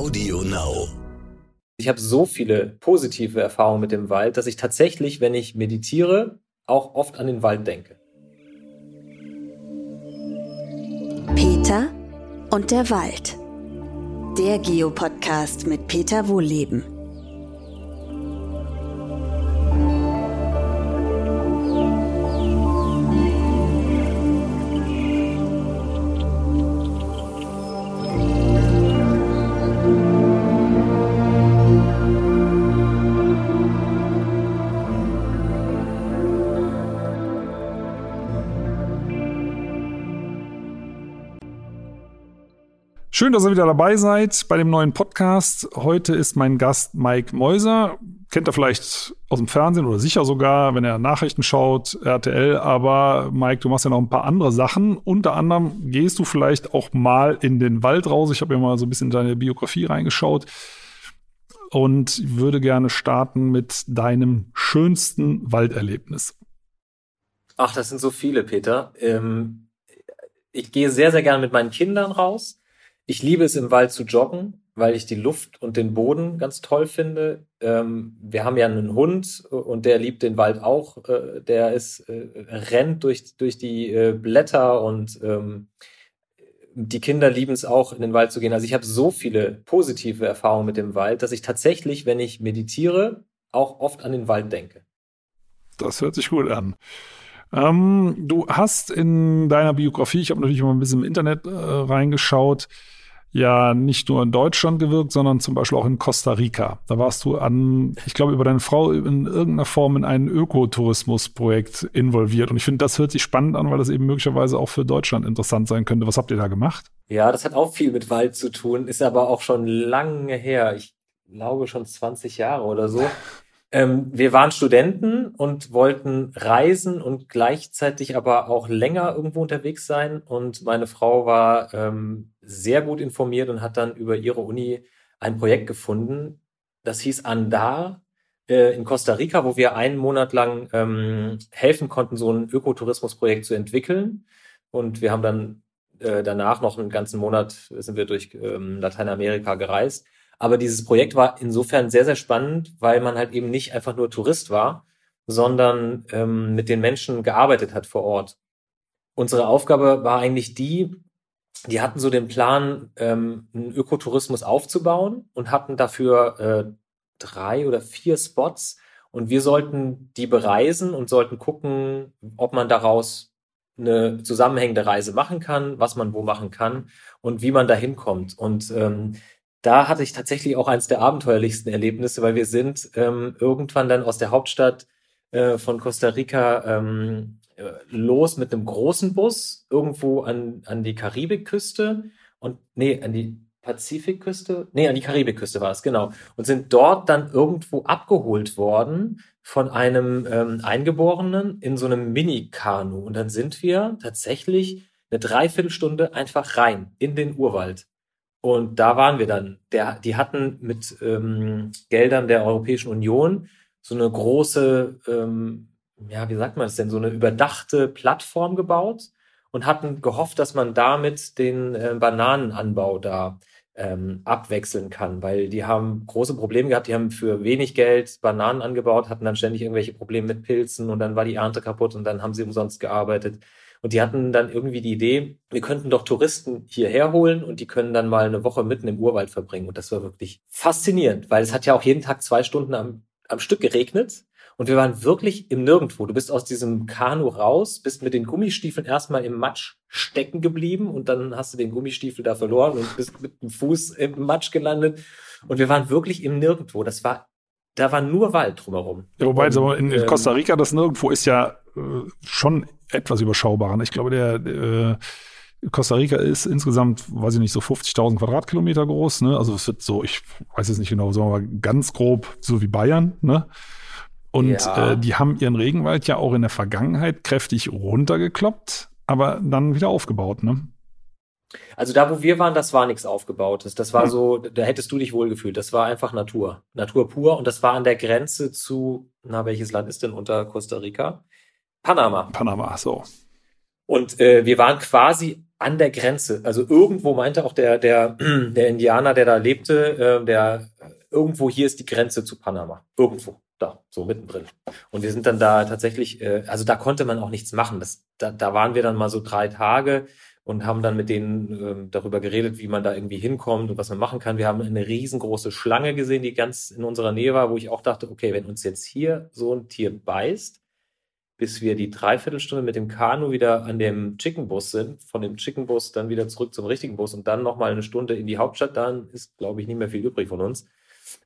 Audio Now. Ich habe so viele positive Erfahrungen mit dem Wald, dass ich tatsächlich, wenn ich meditiere, auch oft an den Wald denke. Peter und der Wald. Der Geopodcast mit Peter Wohlleben. Schön, dass ihr wieder dabei seid bei dem neuen Podcast. Heute ist mein Gast Mike Mäuser. Kennt er vielleicht aus dem Fernsehen oder sicher sogar, wenn er Nachrichten schaut, RTL. Aber Mike, du machst ja noch ein paar andere Sachen. Unter anderem gehst du vielleicht auch mal in den Wald raus. Ich habe ja mal so ein bisschen in deine Biografie reingeschaut und würde gerne starten mit deinem schönsten Walderlebnis. Ach, das sind so viele, Peter. Ähm, ich gehe sehr, sehr gerne mit meinen Kindern raus. Ich liebe es im Wald zu joggen, weil ich die Luft und den Boden ganz toll finde. Ähm, wir haben ja einen Hund und der liebt den Wald auch. Äh, der ist, äh, rennt durch, durch die äh, Blätter und ähm, die Kinder lieben es auch, in den Wald zu gehen. Also ich habe so viele positive Erfahrungen mit dem Wald, dass ich tatsächlich, wenn ich meditiere, auch oft an den Wald denke. Das hört sich gut an. Ähm, du hast in deiner Biografie, ich habe natürlich mal ein bisschen im Internet äh, reingeschaut, ja nicht nur in Deutschland gewirkt, sondern zum Beispiel auch in Costa Rica. Da warst du an, ich glaube, über deine Frau in irgendeiner Form in ein Ökotourismusprojekt involviert. Und ich finde, das hört sich spannend an, weil das eben möglicherweise auch für Deutschland interessant sein könnte. Was habt ihr da gemacht? Ja, das hat auch viel mit Wald zu tun, ist aber auch schon lange her. Ich glaube schon 20 Jahre oder so. Ähm, wir waren Studenten und wollten reisen und gleichzeitig aber auch länger irgendwo unterwegs sein. Und meine Frau war ähm, sehr gut informiert und hat dann über ihre Uni ein Projekt gefunden. Das hieß Andar äh, in Costa Rica, wo wir einen Monat lang ähm, helfen konnten, so ein Ökotourismusprojekt zu entwickeln. Und wir haben dann äh, danach noch einen ganzen Monat sind wir durch ähm, Lateinamerika gereist. Aber dieses Projekt war insofern sehr, sehr spannend, weil man halt eben nicht einfach nur Tourist war, sondern ähm, mit den Menschen gearbeitet hat vor Ort. Unsere Aufgabe war eigentlich die, die hatten so den Plan, ähm, einen Ökotourismus aufzubauen und hatten dafür äh, drei oder vier Spots. Und wir sollten die bereisen und sollten gucken, ob man daraus eine zusammenhängende Reise machen kann, was man wo machen kann und wie man da hinkommt. Und ähm, da hatte ich tatsächlich auch eines der abenteuerlichsten Erlebnisse, weil wir sind ähm, irgendwann dann aus der Hauptstadt äh, von Costa Rica ähm, äh, los mit einem großen Bus irgendwo an, an die Karibikküste und nee, an die Pazifikküste, nee, an die Karibikküste war es, genau. Und sind dort dann irgendwo abgeholt worden von einem ähm, Eingeborenen in so einem Mini-Kanu. Und dann sind wir tatsächlich eine Dreiviertelstunde einfach rein in den Urwald. Und da waren wir dann. Der, die hatten mit ähm, Geldern der Europäischen Union so eine große, ähm, ja, wie sagt man das denn, so eine überdachte Plattform gebaut und hatten gehofft, dass man damit den äh, Bananenanbau da ähm, abwechseln kann, weil die haben große Probleme gehabt, die haben für wenig Geld Bananen angebaut, hatten dann ständig irgendwelche Probleme mit Pilzen und dann war die Ernte kaputt und dann haben sie umsonst gearbeitet. Und die hatten dann irgendwie die Idee, wir könnten doch Touristen hierher holen und die können dann mal eine Woche mitten im Urwald verbringen. Und das war wirklich faszinierend, weil es hat ja auch jeden Tag zwei Stunden am, am Stück geregnet. Und wir waren wirklich im Nirgendwo. Du bist aus diesem Kanu raus, bist mit den Gummistiefeln erstmal im Matsch stecken geblieben und dann hast du den Gummistiefel da verloren und bist mit dem Fuß im Matsch gelandet. Und wir waren wirklich im Nirgendwo. Das war, da war nur Wald drumherum. Ja, wobei und, in, in ähm, Costa Rica das Nirgendwo ist ja äh, schon etwas überschaubarer. Ich glaube, der, der Costa Rica ist insgesamt, weiß ich nicht, so 50.000 Quadratkilometer groß. Ne? Also es wird so, ich weiß jetzt nicht genau, sagen wir mal ganz grob so wie Bayern. Ne? Und ja. äh, die haben ihren Regenwald ja auch in der Vergangenheit kräftig runtergekloppt, aber dann wieder aufgebaut. Ne? Also da, wo wir waren, das war nichts aufgebautes. Das war hm. so, da hättest du dich wohlgefühlt. Das war einfach Natur. Natur pur. Und das war an der Grenze zu, na, welches Land ist denn unter Costa Rica? Panama. Panama, so. Und äh, wir waren quasi an der Grenze. Also irgendwo meinte auch der, der, der Indianer, der da lebte, äh, der irgendwo hier ist die Grenze zu Panama. Irgendwo. Da, so mittendrin. Und wir sind dann da tatsächlich, äh, also da konnte man auch nichts machen. Das, da, da waren wir dann mal so drei Tage und haben dann mit denen äh, darüber geredet, wie man da irgendwie hinkommt und was man machen kann. Wir haben eine riesengroße Schlange gesehen, die ganz in unserer Nähe war, wo ich auch dachte, okay, wenn uns jetzt hier so ein Tier beißt, bis wir die Dreiviertelstunde mit dem Kanu wieder an dem Chicken Bus sind, von dem Chicken Bus dann wieder zurück zum richtigen Bus und dann nochmal eine Stunde in die Hauptstadt, dann ist, glaube ich, nicht mehr viel übrig von uns.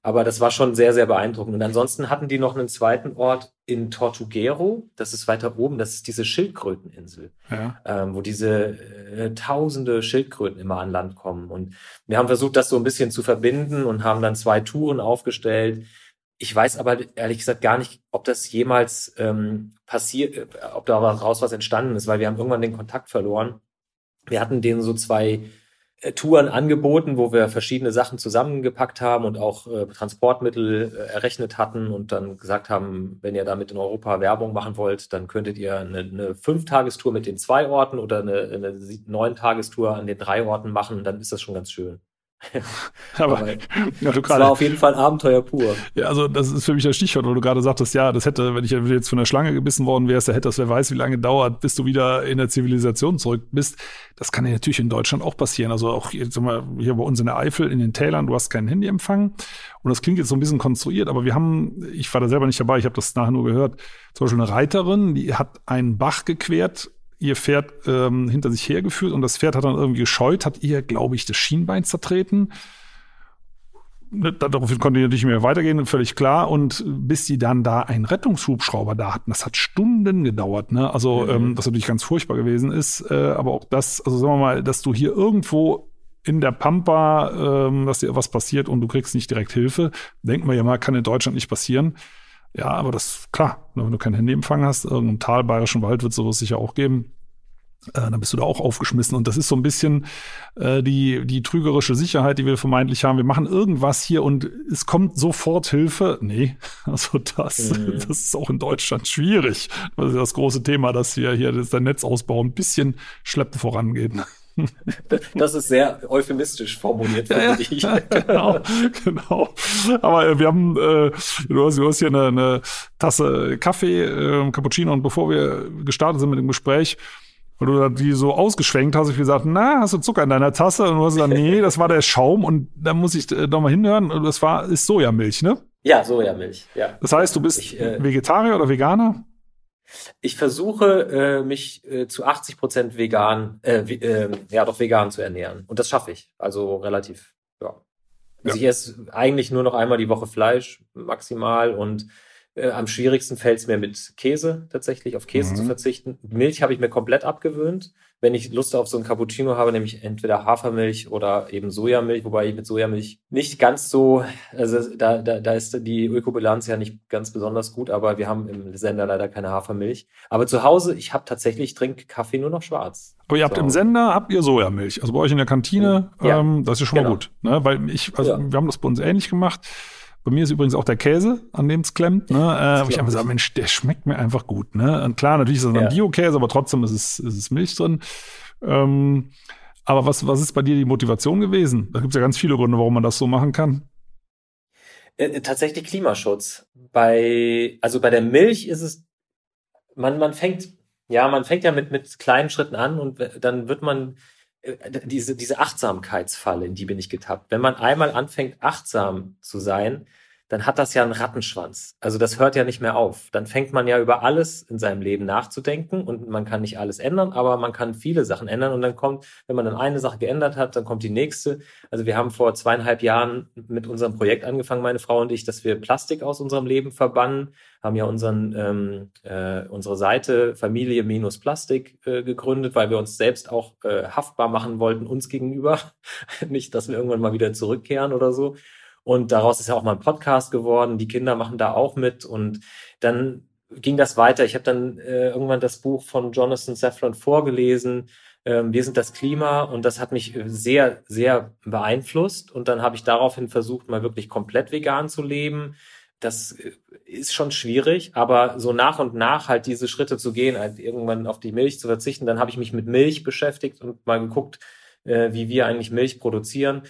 Aber das war schon sehr, sehr beeindruckend. Und ansonsten hatten die noch einen zweiten Ort in Tortuguero. Das ist weiter oben. Das ist diese Schildkröteninsel, ja. ähm, wo diese äh, tausende Schildkröten immer an Land kommen. Und wir haben versucht, das so ein bisschen zu verbinden und haben dann zwei Touren aufgestellt ich weiß aber ehrlich gesagt gar nicht, ob das jemals ähm, passiert, äh, ob daraus was entstanden ist, weil wir haben irgendwann den Kontakt verloren. Wir hatten denen so zwei Touren angeboten, wo wir verschiedene Sachen zusammengepackt haben und auch äh, Transportmittel äh, errechnet hatten und dann gesagt haben, wenn ihr damit in Europa Werbung machen wollt, dann könntet ihr eine, eine Fünf-Tagestour mit den zwei Orten oder eine, eine Neun-Tagestour an den drei Orten machen, dann ist das schon ganz schön. aber, aber ja, du grade, war auf jeden Fall Abenteuer pur. Ja, also das ist für mich das Stichwort, weil du gerade sagtest, ja, das hätte, wenn ich jetzt von der Schlange gebissen worden wärst, da hätte das, wer weiß, wie lange dauert, bis du wieder in der Zivilisation zurück bist. Das kann ja natürlich in Deutschland auch passieren. Also auch hier, sag mal, hier bei uns in der Eifel, in den Tälern, du hast keinen Handyempfang. Und das klingt jetzt so ein bisschen konstruiert, aber wir haben, ich war da selber nicht dabei, ich habe das nachher nur gehört, zum Beispiel eine Reiterin, die hat einen Bach gequert ihr Pferd ähm, hinter sich hergeführt und das Pferd hat dann irgendwie gescheut, hat ihr, glaube ich, das Schienbein zertreten. Ne, daraufhin konnte die nicht mehr weitergehen, völlig klar. Und bis die dann da einen Rettungshubschrauber da hatten, das hat Stunden gedauert. Ne? Also, mhm. ähm, was natürlich ganz furchtbar gewesen ist. Äh, aber auch das, also sagen wir mal, dass du hier irgendwo in der Pampa, ähm, dass dir was passiert und du kriegst nicht direkt Hilfe, denkt man ja mal, kann in Deutschland nicht passieren. Ja, aber das, klar, wenn du kein Handyempfang hast, irgendein Tal, bayerischen Wald wird sowas sicher auch geben. Äh, dann bist du da auch aufgeschmissen. Und das ist so ein bisschen äh, die, die trügerische Sicherheit, die wir vermeintlich haben. Wir machen irgendwas hier und es kommt sofort Hilfe. Nee, also das, mhm. das ist auch in Deutschland schwierig. Das ist das große Thema, dass wir hier das, der Netzausbau ein bisschen schleppend vorangeht. Das ist sehr euphemistisch formuliert, finde ja, ich. genau, genau. Aber äh, wir haben, äh, du, hast, du hast hier eine, eine Tasse Kaffee, äh, Cappuccino und bevor wir gestartet sind mit dem Gespräch, weil du die so ausgeschwenkt hast, ich gesagt, na, hast du Zucker in deiner Tasse? Und du hast gesagt, nee, das war der Schaum und da muss ich äh, nochmal hinhören, das war, ist Sojamilch, ne? Ja, Sojamilch, ja. Das heißt, du bist ich, äh, Vegetarier oder Veganer? Ich versuche, äh, mich äh, zu 80 Prozent vegan, äh, äh, ja doch vegan zu ernähren. Und das schaffe ich. Also relativ, ja. Also ja. ich esse eigentlich nur noch einmal die Woche Fleisch, maximal. Und äh, am schwierigsten fällt es mir mit Käse tatsächlich, auf Käse mhm. zu verzichten. Milch habe ich mir komplett abgewöhnt wenn ich Lust auf so ein Cappuccino habe, nämlich entweder Hafermilch oder eben Sojamilch, wobei ich mit Sojamilch nicht ganz so, also da, da, da ist die Ökobilanz ja nicht ganz besonders gut, aber wir haben im Sender leider keine Hafermilch. Aber zu Hause, ich habe tatsächlich, ich trinke Kaffee nur noch schwarz. Aber ihr habt so. im Sender, habt ihr Sojamilch. Also bei euch in der Kantine, ja. ähm, das ist schon genau. mal gut. Ne? Weil ich, also ja. wir haben das bei uns ähnlich gemacht. Bei mir ist übrigens auch der Käse, an dem es klemmt. Ne? Äh, ich einfach sage, Mensch, der schmeckt mir einfach gut. Ne? Und klar, natürlich ist es ein ja. Bio-Käse, aber trotzdem ist es, ist es Milch drin. Ähm, aber was, was ist bei dir die Motivation gewesen? Da gibt es ja ganz viele Gründe, warum man das so machen kann. Äh, äh, tatsächlich Klimaschutz. Bei, also bei der Milch ist es, man, man fängt, ja, man fängt ja mit, mit kleinen Schritten an und dann wird man diese, diese Achtsamkeitsfalle, in die bin ich getappt. Wenn man einmal anfängt, achtsam zu sein, dann hat das ja einen Rattenschwanz. Also das hört ja nicht mehr auf. Dann fängt man ja über alles in seinem Leben nachzudenken und man kann nicht alles ändern, aber man kann viele Sachen ändern und dann kommt, wenn man dann eine Sache geändert hat, dann kommt die nächste. Also wir haben vor zweieinhalb Jahren mit unserem Projekt angefangen, meine Frau und ich, dass wir Plastik aus unserem Leben verbannen, haben ja unseren, ähm, äh, unsere Seite Familie minus Plastik äh, gegründet, weil wir uns selbst auch äh, haftbar machen wollten, uns gegenüber. nicht, dass wir irgendwann mal wieder zurückkehren oder so. Und daraus ist ja auch mal ein Podcast geworden. Die Kinder machen da auch mit. Und dann ging das weiter. Ich habe dann äh, irgendwann das Buch von Jonathan Safran vorgelesen. Ähm, Wir sind das Klima. Und das hat mich sehr, sehr beeinflusst. Und dann habe ich daraufhin versucht, mal wirklich komplett vegan zu leben das äh, ist schon schwierig, aber so nach und nach halt diese Schritte zu gehen, halt irgendwann auf die Milch zu verzichten, dann habe ich mich mit Milch beschäftigt und mal geguckt, äh, wie wir eigentlich Milch produzieren.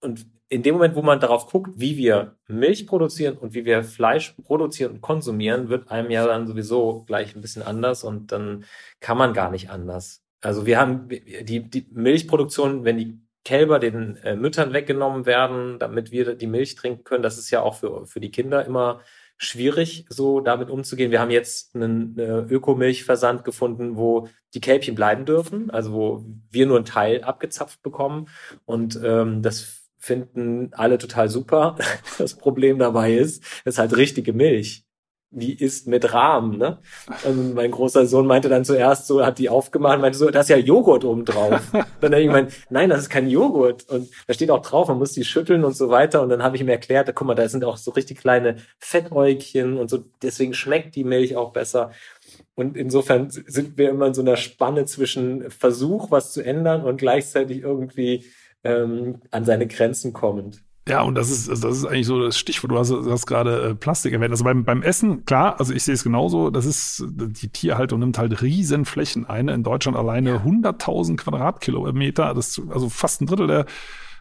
Und in dem Moment, wo man darauf guckt, wie wir Milch produzieren und wie wir Fleisch produzieren und konsumieren, wird einem ja dann sowieso gleich ein bisschen anders und dann kann man gar nicht anders. Also wir haben die, die Milchproduktion, wenn die Kälber den äh, Müttern weggenommen werden, damit wir die Milch trinken können, das ist ja auch für, für die Kinder immer schwierig, so damit umzugehen. Wir haben jetzt einen äh, Ökomilchversand gefunden, wo die Kälbchen bleiben dürfen, also wo wir nur einen Teil abgezapft bekommen. Und ähm, das finden alle total super. Das Problem dabei ist, es ist halt richtige Milch die ist mit Rahmen, ne? Und mein großer Sohn meinte dann zuerst so, hat die aufgemacht, meinte so, da ist ja Joghurt oben drauf. dann habe ich gemeint, nein, das ist kein Joghurt. Und da steht auch drauf, man muss die schütteln und so weiter. Und dann habe ich ihm erklärt, guck mal, da sind auch so richtig kleine Fettäugchen und so, deswegen schmeckt die Milch auch besser. Und insofern sind wir immer in so einer Spanne zwischen Versuch, was zu ändern und gleichzeitig irgendwie ähm, an seine Grenzen kommend. Ja, und das ist, also das ist eigentlich so das Stichwort. Du hast, du hast gerade äh, Plastik erwähnt. Also beim, beim Essen, klar, also ich sehe es genauso. Das ist, die Tierhaltung nimmt halt riesen Flächen ein. In Deutschland alleine ja. 100.000 Quadratkilometer. Das, also fast ein Drittel der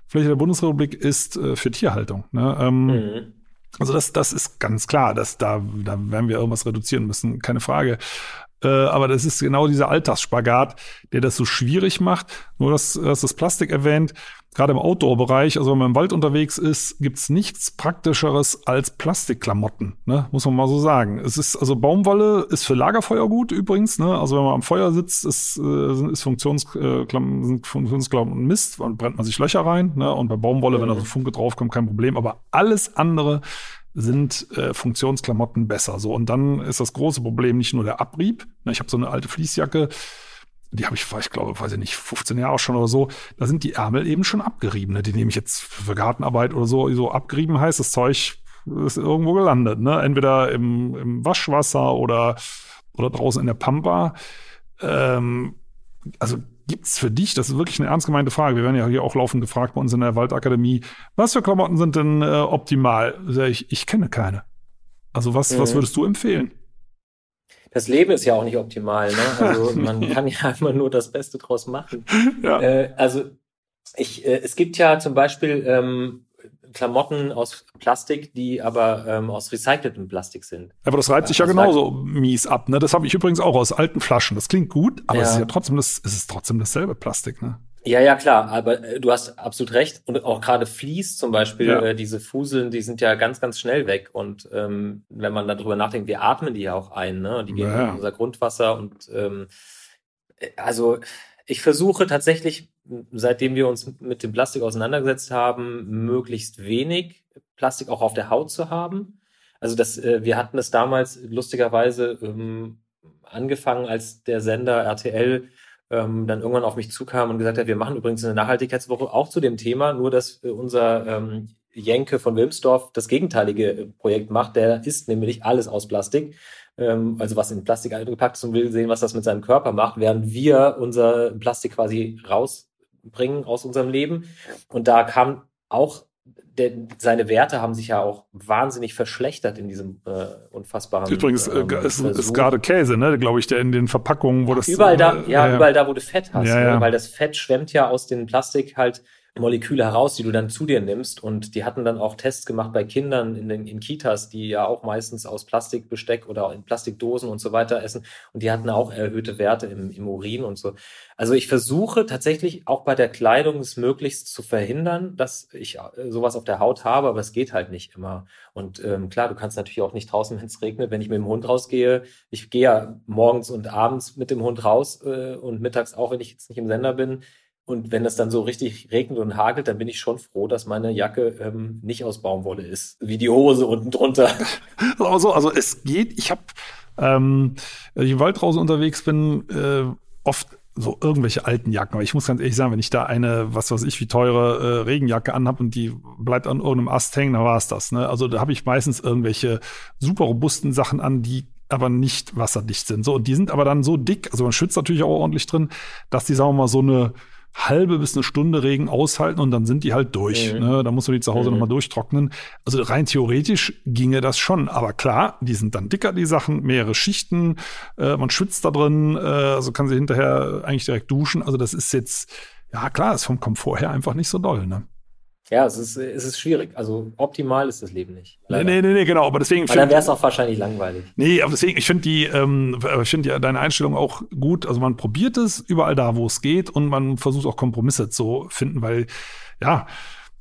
Fläche der Bundesrepublik ist äh, für Tierhaltung. Ne? Ähm, mhm. Also das, das ist ganz klar, dass da, da werden wir irgendwas reduzieren müssen, keine Frage. Äh, aber das ist genau dieser Alltagsspagat, der das so schwierig macht. Nur dass, dass das Plastik erwähnt gerade im Outdoor-Bereich, also wenn man im Wald unterwegs ist, gibt's nichts Praktischeres als Plastikklamotten, ne? muss man mal so sagen. Es ist, also Baumwolle ist für Lagerfeuer gut übrigens, ne? also wenn man am Feuer sitzt, ist, äh, ist Funktions, äh, sind Funktionsklamotten Mist, dann brennt man sich Löcher rein ne? und bei Baumwolle, wenn da so Funke draufkommt, kein Problem, aber alles andere sind äh, Funktionsklamotten besser. So und dann ist das große Problem nicht nur der Abrieb. Ne? Ich habe so eine alte Fließjacke, die habe ich, ich glaube, weiß ich nicht, 15 Jahre schon oder so, da sind die Ärmel eben schon abgerieben. Ne? Die nehme ich jetzt für Gartenarbeit oder so, so abgerieben heißt, das Zeug ist irgendwo gelandet. Ne? Entweder im, im Waschwasser oder, oder draußen in der Pampa. Ähm, also gibt's für dich, das ist wirklich eine ernst gemeinte Frage, wir werden ja hier auch laufend gefragt bei uns in der Waldakademie, was für Klamotten sind denn äh, optimal? Ich, ich kenne keine. Also was, mhm. was würdest du empfehlen? das Leben ist ja auch nicht optimal. Ne? Also man kann ja immer nur das Beste draus machen. Ja. Äh, also ich, äh, es gibt ja zum Beispiel ähm, Klamotten aus Plastik, die aber ähm, aus recyceltem Plastik sind. Aber das reibt sich ja genauso mies ab. Ne? Das habe ich übrigens auch aus alten Flaschen. Das klingt gut, aber ja. es ist ja trotzdem das, es ist trotzdem dasselbe Plastik. Ne? Ja, ja, klar, aber äh, du hast absolut recht. Und auch gerade Vlies zum Beispiel, ja. äh, diese Fuseln, die sind ja ganz, ganz schnell weg. Und ähm, wenn man darüber nachdenkt, wir atmen die ja auch ein, ne? Die gehen ja. in unser Grundwasser und ähm, äh, also ich versuche tatsächlich, seitdem wir uns mit dem Plastik auseinandergesetzt haben, möglichst wenig Plastik auch auf der Haut zu haben. Also das, äh, wir hatten es damals lustigerweise ähm, angefangen, als der Sender RTL ähm, dann irgendwann auf mich zukam und gesagt hat, wir machen übrigens eine Nachhaltigkeitswoche auch zu dem Thema, nur dass äh, unser ähm, Jenke von Wilmsdorf das gegenteilige äh, Projekt macht. Der isst nämlich alles aus Plastik, ähm, also was in Plastik eingepackt ist und will sehen, was das mit seinem Körper macht, während wir unser Plastik quasi rausbringen aus unserem Leben. Und da kam auch der, seine Werte haben sich ja auch wahnsinnig verschlechtert in diesem äh, unfassbaren. Übrigens äh, ähm, ist, ist gerade Käse, ne, glaube ich, der in den Verpackungen, wo das überall da, äh, ja, ja, überall da, wo du Fett hast, ja, ja. Ne, weil das Fett schwemmt ja aus dem Plastik halt Moleküle heraus, die du dann zu dir nimmst. Und die hatten dann auch Tests gemacht bei Kindern in den in Kitas, die ja auch meistens aus Plastikbesteck oder in Plastikdosen und so weiter essen. Und die hatten auch erhöhte Werte im, im Urin und so. Also ich versuche tatsächlich auch bei der Kleidung es möglichst zu verhindern, dass ich äh, sowas auf der Haut habe, aber es geht halt nicht immer. Und ähm, klar, du kannst natürlich auch nicht draußen, wenn es regnet, wenn ich mit dem Hund rausgehe. Ich gehe ja morgens und abends mit dem Hund raus äh, und mittags auch, wenn ich jetzt nicht im Sender bin und wenn es dann so richtig regnet und hagelt, dann bin ich schon froh, dass meine Jacke ähm, nicht aus Baumwolle ist, wie die Hose unten drunter. Also, also es geht. Ich habe, ähm, wenn ich im Wald draußen unterwegs bin, äh, oft so irgendwelche alten Jacken. Aber ich muss ganz ehrlich sagen, wenn ich da eine, was weiß ich, wie teure äh, Regenjacke anhab und die bleibt an irgendeinem Ast hängen, dann war es das. Ne? Also da habe ich meistens irgendwelche super robusten Sachen an, die aber nicht wasserdicht sind. So, und die sind aber dann so dick, also man schützt natürlich auch ordentlich drin, dass die, sagen wir mal, so eine halbe bis eine Stunde Regen aushalten und dann sind die halt durch. Mhm. Ne? Da muss man die zu Hause mhm. nochmal durchtrocknen. Also rein theoretisch ginge das schon. Aber klar, die sind dann dicker, die Sachen, mehrere Schichten, äh, man schwitzt da drin, äh, also kann sie hinterher eigentlich direkt duschen. Also das ist jetzt, ja klar, ist vom Komfort her einfach nicht so doll. Ne? Ja, es ist, es ist schwierig. Also optimal ist das Leben nicht. Leider. Nee, nee, nee, genau. Aber deswegen. Weil dann wäre es auch wahrscheinlich langweilig. Nee, aber deswegen, ich finde die, ähm, ich finde ja deine Einstellung auch gut. Also man probiert es überall da, wo es geht und man versucht auch Kompromisse zu finden, weil, ja,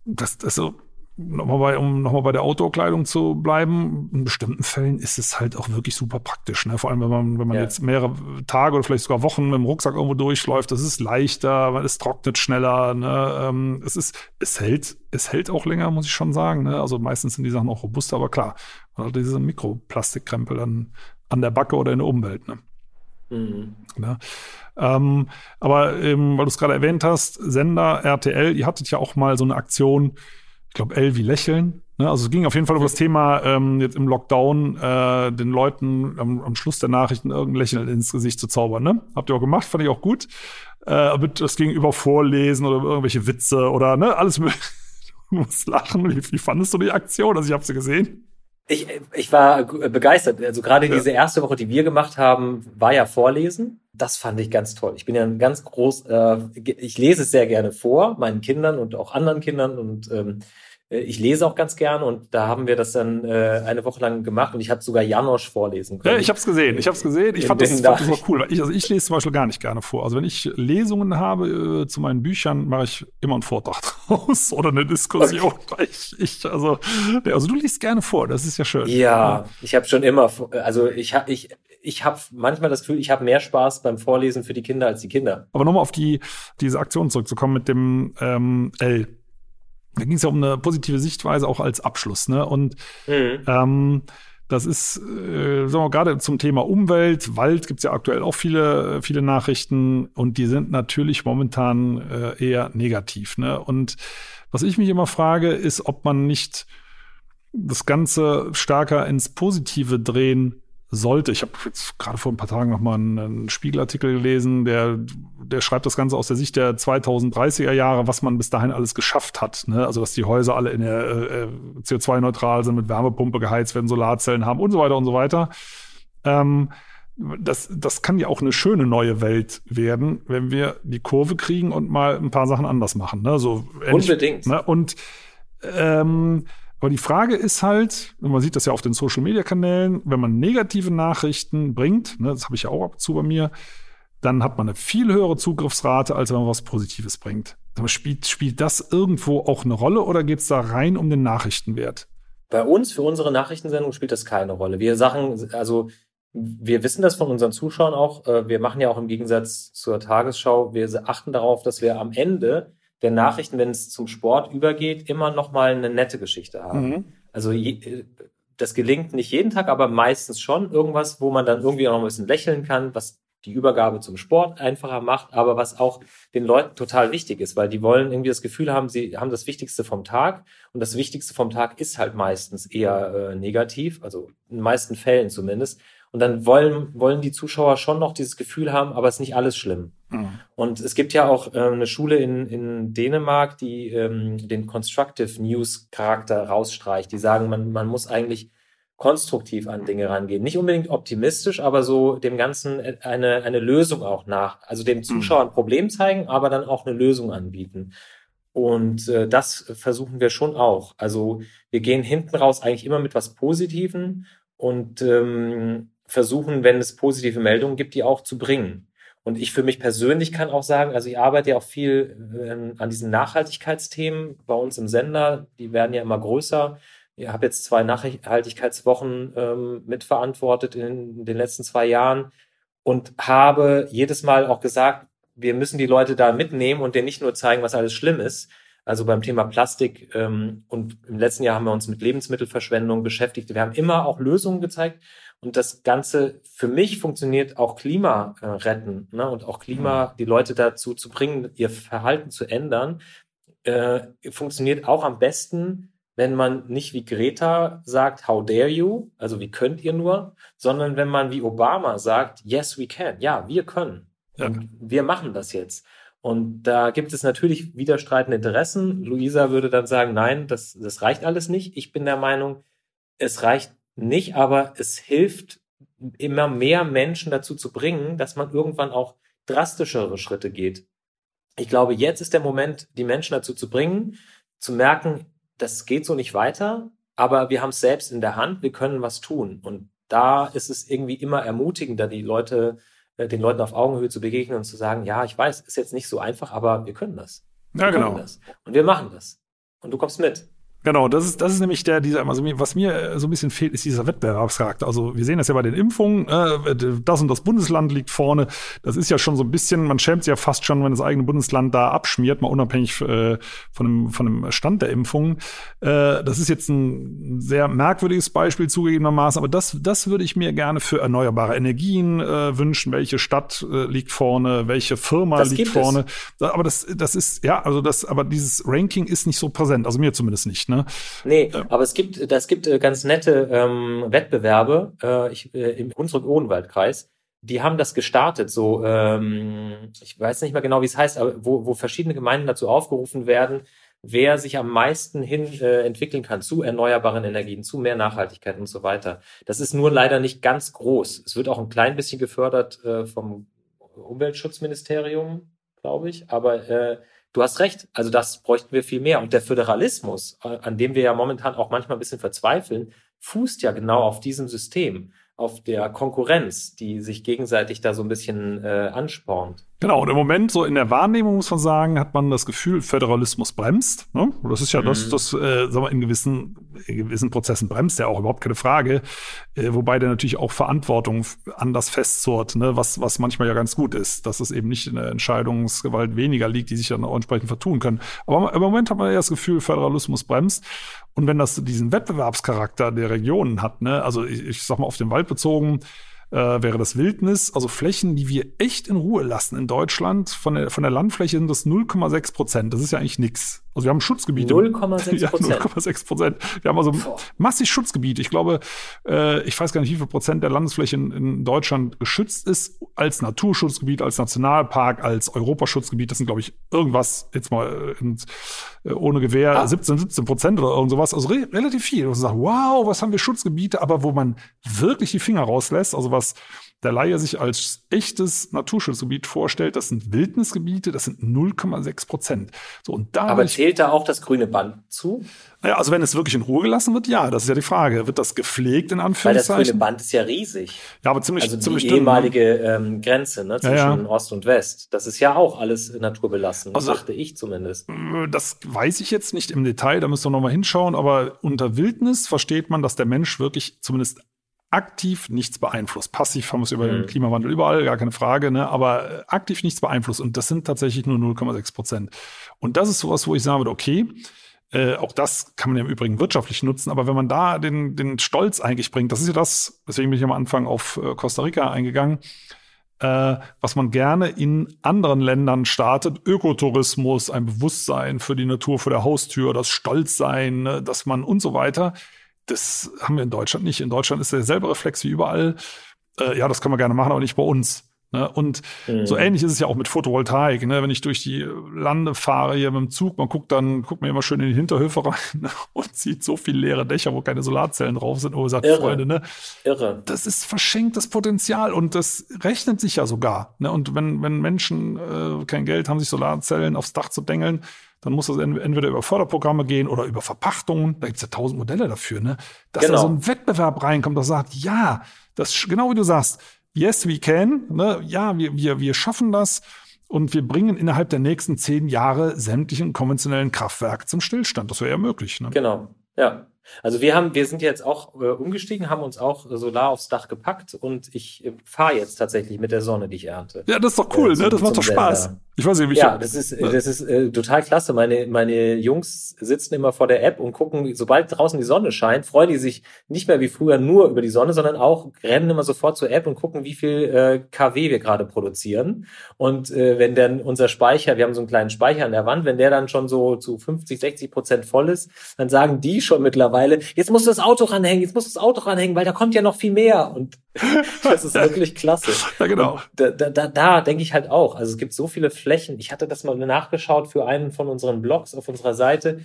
das, das so, nochmal bei, um nochmal bei der Outdoor-Kleidung zu bleiben, in bestimmten Fällen ist es halt auch wirklich super praktisch. Ne? Vor allem, wenn man, wenn man ja. jetzt mehrere Tage oder vielleicht sogar Wochen mit dem Rucksack irgendwo durchläuft, das ist leichter, es trocknet schneller. Ne? Ähm, es ist, es hält, es hält auch länger, muss ich schon sagen. Ne? Also meistens sind die Sachen auch robuster, aber klar, man hat diese Mikroplastikkrempel dann an der Backe oder in der Umwelt. Ne? Mhm. Ja. Ähm, aber ähm, weil du es gerade erwähnt hast, Sender, RTL, ihr hattet ja auch mal so eine Aktion, glaube, L wie Lächeln. Ne? Also es ging auf jeden Fall um das Thema, ähm, jetzt im Lockdown äh, den Leuten am, am Schluss der Nachrichten irgendein Lächeln ins Gesicht zu zaubern. Ne? Habt ihr auch gemacht, fand ich auch gut. Äh, mit das ging über Vorlesen oder irgendwelche Witze oder ne, alles mögliche. Du musst lachen. Wie, wie fandest du die Aktion? Also ich habe sie gesehen. Ich, ich war begeistert. Also gerade ja. diese erste Woche, die wir gemacht haben, war ja Vorlesen. Das fand ich ganz toll. Ich bin ja ein ganz groß, äh, ich lese es sehr gerne vor, meinen Kindern und auch anderen Kindern und ähm, äh, ich lese auch ganz gern und da haben wir das dann äh, eine Woche lang gemacht und ich habe sogar Janosch vorlesen können. Ja, ich habe es gesehen, ich habe es gesehen. Ich fand das, fand das auch cool. Ich, also ich lese zum Beispiel gar nicht gerne vor. Also wenn ich Lesungen habe äh, zu meinen Büchern, mache ich immer einen Vortrag draus oder eine Diskussion. Okay. Ich, ich, also, also du liest gerne vor, das ist ja schön. Ja, ich habe schon immer, also ich habe ich ich habe manchmal das Gefühl, ich habe mehr Spaß beim Vorlesen für die Kinder als die Kinder. Aber nochmal auf die diese Aktion zurückzukommen mit dem ähm, L da ging es ja um eine positive Sichtweise auch als Abschluss. Ne? Und mhm. ähm, das ist, äh, sagen wir gerade zum Thema Umwelt, Wald gibt's ja aktuell auch viele, viele Nachrichten und die sind natürlich momentan äh, eher negativ. Ne? Und was ich mich immer frage, ist, ob man nicht das Ganze stärker ins Positive drehen sollte. Ich habe jetzt gerade vor ein paar Tagen noch mal einen, einen, Spiegelartikel gelesen, der, der schreibt das Ganze aus der Sicht der 2030er Jahre, was man bis dahin alles geschafft hat. Ne? Also dass die Häuser alle in der äh, äh CO2-neutral sind, mit Wärmepumpe geheizt werden, Solarzellen haben und so weiter und so weiter. Ähm, das, das kann ja auch eine schöne neue Welt werden, wenn wir die Kurve kriegen und mal ein paar Sachen anders machen. Ne? So Unbedingt. Ne? Und ähm, aber die Frage ist halt, und man sieht das ja auf den Social Media Kanälen, wenn man negative Nachrichten bringt, ne, das habe ich ja auch ab und zu bei mir, dann hat man eine viel höhere Zugriffsrate, als wenn man was Positives bringt. Aber spielt, spielt das irgendwo auch eine Rolle oder geht es da rein um den Nachrichtenwert? Bei uns, für unsere Nachrichtensendung, spielt das keine Rolle. Wir sagen, also wir wissen das von unseren Zuschauern auch. Äh, wir machen ja auch im Gegensatz zur Tagesschau, wir achten darauf, dass wir am Ende der Nachrichten, wenn es zum Sport übergeht, immer noch mal eine nette Geschichte haben. Mhm. Also je, das gelingt nicht jeden Tag, aber meistens schon irgendwas, wo man dann irgendwie auch noch ein bisschen lächeln kann, was die Übergabe zum Sport einfacher macht, aber was auch den Leuten total wichtig ist, weil die wollen irgendwie das Gefühl haben, sie haben das Wichtigste vom Tag und das Wichtigste vom Tag ist halt meistens eher äh, negativ, also in den meisten Fällen zumindest. Und dann wollen, wollen die Zuschauer schon noch dieses Gefühl haben, aber es ist nicht alles schlimm. Mhm. Und es gibt ja auch äh, eine Schule in, in Dänemark, die ähm, den Constructive News Charakter rausstreicht. Die sagen, man, man muss eigentlich konstruktiv an Dinge rangehen. Nicht unbedingt optimistisch, aber so dem Ganzen eine, eine Lösung auch nach. Also dem Zuschauer ein Problem zeigen, aber dann auch eine Lösung anbieten. Und äh, das versuchen wir schon auch. Also wir gehen hinten raus eigentlich immer mit was Positiven und ähm, versuchen, wenn es positive Meldungen gibt, die auch zu bringen. Und ich für mich persönlich kann auch sagen, also ich arbeite ja auch viel äh, an diesen Nachhaltigkeitsthemen bei uns im Sender. Die werden ja immer größer. Ich habe jetzt zwei Nachhaltigkeitswochen ähm, mitverantwortet in den letzten zwei Jahren und habe jedes Mal auch gesagt, wir müssen die Leute da mitnehmen und denen nicht nur zeigen, was alles schlimm ist. Also beim Thema Plastik ähm, und im letzten Jahr haben wir uns mit Lebensmittelverschwendung beschäftigt. Wir haben immer auch Lösungen gezeigt und das Ganze für mich funktioniert auch Klima äh, retten ne? und auch Klima, mhm. die Leute dazu zu bringen, ihr Verhalten zu ändern, äh, funktioniert auch am besten, wenn man nicht wie Greta sagt, how dare you, also wie könnt ihr nur, sondern wenn man wie Obama sagt, yes we can, ja, wir können. Ja. Wir machen das jetzt. Und da gibt es natürlich widerstreitende Interessen. Luisa würde dann sagen, nein, das, das reicht alles nicht. Ich bin der Meinung, es reicht nicht, aber es hilft immer mehr Menschen dazu zu bringen, dass man irgendwann auch drastischere Schritte geht. Ich glaube, jetzt ist der Moment, die Menschen dazu zu bringen, zu merken, das geht so nicht weiter, aber wir haben es selbst in der Hand, wir können was tun. Und da ist es irgendwie immer ermutigender, die Leute, äh, den Leuten auf Augenhöhe zu begegnen und zu sagen, ja, ich weiß, ist jetzt nicht so einfach, aber wir können das. Wir ja, genau. Das. Und wir machen das. Und du kommst mit. Genau, das ist, das ist nämlich der, dieser, also was mir äh, so ein bisschen fehlt, ist dieser Wettbewerbscharakter. Also wir sehen das ja bei den Impfungen, äh, das und das Bundesland liegt vorne. Das ist ja schon so ein bisschen, man schämt sich ja fast schon, wenn das eigene Bundesland da abschmiert, mal unabhängig äh, von, dem, von dem Stand der Impfungen. Äh, das ist jetzt ein sehr merkwürdiges Beispiel zugegebenermaßen, aber das, das würde ich mir gerne für erneuerbare Energien äh, wünschen. Welche Stadt äh, liegt vorne, welche Firma das liegt vorne. Es. Aber das, das ist, ja, also das, aber dieses Ranking ist nicht so präsent, also mir zumindest nicht. Ne? Nee, ja. aber es gibt, das gibt äh, ganz nette ähm, Wettbewerbe äh, ich, äh, im Hunsrück-Odenwald-Kreis. Die haben das gestartet, so ähm, ich weiß nicht mehr genau, wie es heißt, aber wo, wo verschiedene Gemeinden dazu aufgerufen werden, wer sich am meisten hin äh, entwickeln kann zu erneuerbaren Energien, zu mehr Nachhaltigkeit und so weiter. Das ist nur leider nicht ganz groß. Es wird auch ein klein bisschen gefördert äh, vom Umweltschutzministerium, glaube ich, aber äh, du hast recht, also das bräuchten wir viel mehr. Und der Föderalismus, äh, an dem wir ja momentan auch manchmal ein bisschen verzweifeln, fußt ja genau auf diesem System auf der Konkurrenz, die sich gegenseitig da so ein bisschen äh, anspornt. Genau, und im Moment, so in der Wahrnehmung muss man sagen, hat man das Gefühl, Föderalismus bremst. Ne? Das ist ja mhm. das, das äh, sagen wir, in gewissen, in gewissen Prozessen bremst ja auch überhaupt keine Frage. Äh, wobei der natürlich auch Verantwortung anders festzurrt, ne? was, was manchmal ja ganz gut ist, dass es eben nicht in der Entscheidungsgewalt weniger liegt, die sich dann auch entsprechend vertun können. Aber im Moment hat man ja das Gefühl, Föderalismus bremst. Und wenn das diesen Wettbewerbscharakter der Regionen hat, ne, also ich, ich sag mal auf den Wald bezogen, äh, wäre das Wildnis, also Flächen, die wir echt in Ruhe lassen in Deutschland. Von der, von der Landfläche sind das 0,6 Prozent. Das ist ja eigentlich nichts. Also wir haben Schutzgebiete. 0,6 Prozent. Ja, 0,6 Prozent. Wir haben also Boah. massig Schutzgebiete. Ich glaube, äh, ich weiß gar nicht, wie viel Prozent der Landesfläche in, in, Deutschland geschützt ist als Naturschutzgebiet, als Nationalpark, als Europaschutzgebiet. Das sind, glaube ich, irgendwas jetzt mal äh, ins, äh, ohne Gewehr ah. 17, 17 Prozent oder irgend sowas. Also re relativ viel. Und man sagt, wow, was haben wir Schutzgebiete, aber wo man wirklich die Finger rauslässt, also was der Laie sich als echtes Naturschutzgebiet vorstellt, das sind Wildnisgebiete, das sind 0,6 Prozent. So, und da Aber zählt da auch das grüne Band zu? Naja, also wenn es wirklich in Ruhe gelassen wird, ja, das ist ja die Frage. Wird das gepflegt in Anführungszeichen? Weil das grüne Band ist ja riesig. Ja, aber ziemlich, also ziemlich die dünn, ne? ehemalige ähm, Grenze ne, zwischen ja, ja. Ost und West. Das ist ja auch alles naturbelassen, also, dachte ich zumindest. Äh, das weiß ich jetzt nicht im Detail, da müssen wir nochmal hinschauen, aber unter Wildnis versteht man, dass der Mensch wirklich zumindest aktiv nichts beeinflusst. Passiv haben wir es über den mhm. Klimawandel überall, gar keine Frage, ne? aber äh, aktiv nichts beeinflusst. Und das sind tatsächlich nur 0,6 Prozent. Und das ist sowas, wo ich sagen würde, okay, äh, auch das kann man ja im Übrigen wirtschaftlich nutzen, aber wenn man da den, den Stolz eigentlich bringt, das ist ja das, deswegen bin ich am Anfang auf äh, Costa Rica eingegangen, äh, was man gerne in anderen Ländern startet. Ökotourismus, ein Bewusstsein für die Natur vor der Haustür, das Stolzsein, ne, dass man und so weiter das haben wir in Deutschland nicht. In Deutschland ist derselbe Reflex wie überall. Äh, ja, das können wir gerne machen, aber nicht bei uns. Ne? Und mhm. so ähnlich ist es ja auch mit Photovoltaik. Ne? Wenn ich durch die Lande fahre hier mit dem Zug, man guckt dann, guckt mir immer schön in die Hinterhöfe rein ne? und sieht so viele leere Dächer, wo keine Solarzellen drauf sind. Und sagt, Irre. Freunde, ne? Irre. Das ist verschenktes Potenzial und das rechnet sich ja sogar. Ne? Und wenn, wenn Menschen äh, kein Geld haben, sich Solarzellen aufs Dach zu dengeln, dann muss das entweder über Förderprogramme gehen oder über Verpachtungen. Da gibt's ja tausend Modelle dafür, ne? Dass genau. da so ein Wettbewerb reinkommt, das sagt, ja, das genau wie du sagst, yes, we can, ne? Ja, wir, wir, wir schaffen das und wir bringen innerhalb der nächsten zehn Jahre sämtlichen konventionellen Kraftwerke zum Stillstand. Das wäre ja möglich, ne? Genau, ja. Also wir haben, wir sind jetzt auch äh, umgestiegen, haben uns auch Solar aufs Dach gepackt und ich äh, fahre jetzt tatsächlich mit der Sonne, die ich ernte. Ja, das ist doch cool, äh, zum, ne? Das macht doch Spaß. Sender. Ich weiß nicht, wie Ja, das ist, das ist äh, total klasse. Meine, meine Jungs sitzen immer vor der App und gucken, sobald draußen die Sonne scheint, freuen die sich nicht mehr wie früher nur über die Sonne, sondern auch rennen immer sofort zur App und gucken, wie viel äh, KW wir gerade produzieren. Und äh, wenn dann unser Speicher, wir haben so einen kleinen Speicher an der Wand, wenn der dann schon so zu 50, 60 Prozent voll ist, dann sagen die schon mittlerweile, mittlerweile, jetzt musst du das Auto ranhängen, jetzt musst du das Auto ranhängen, weil da kommt ja noch viel mehr. Und das ist wirklich klasse. Ja, genau. Da, da, da, da denke ich halt auch. Also es gibt so viele Flächen. Ich hatte das mal nachgeschaut für einen von unseren Blogs auf unserer Seite.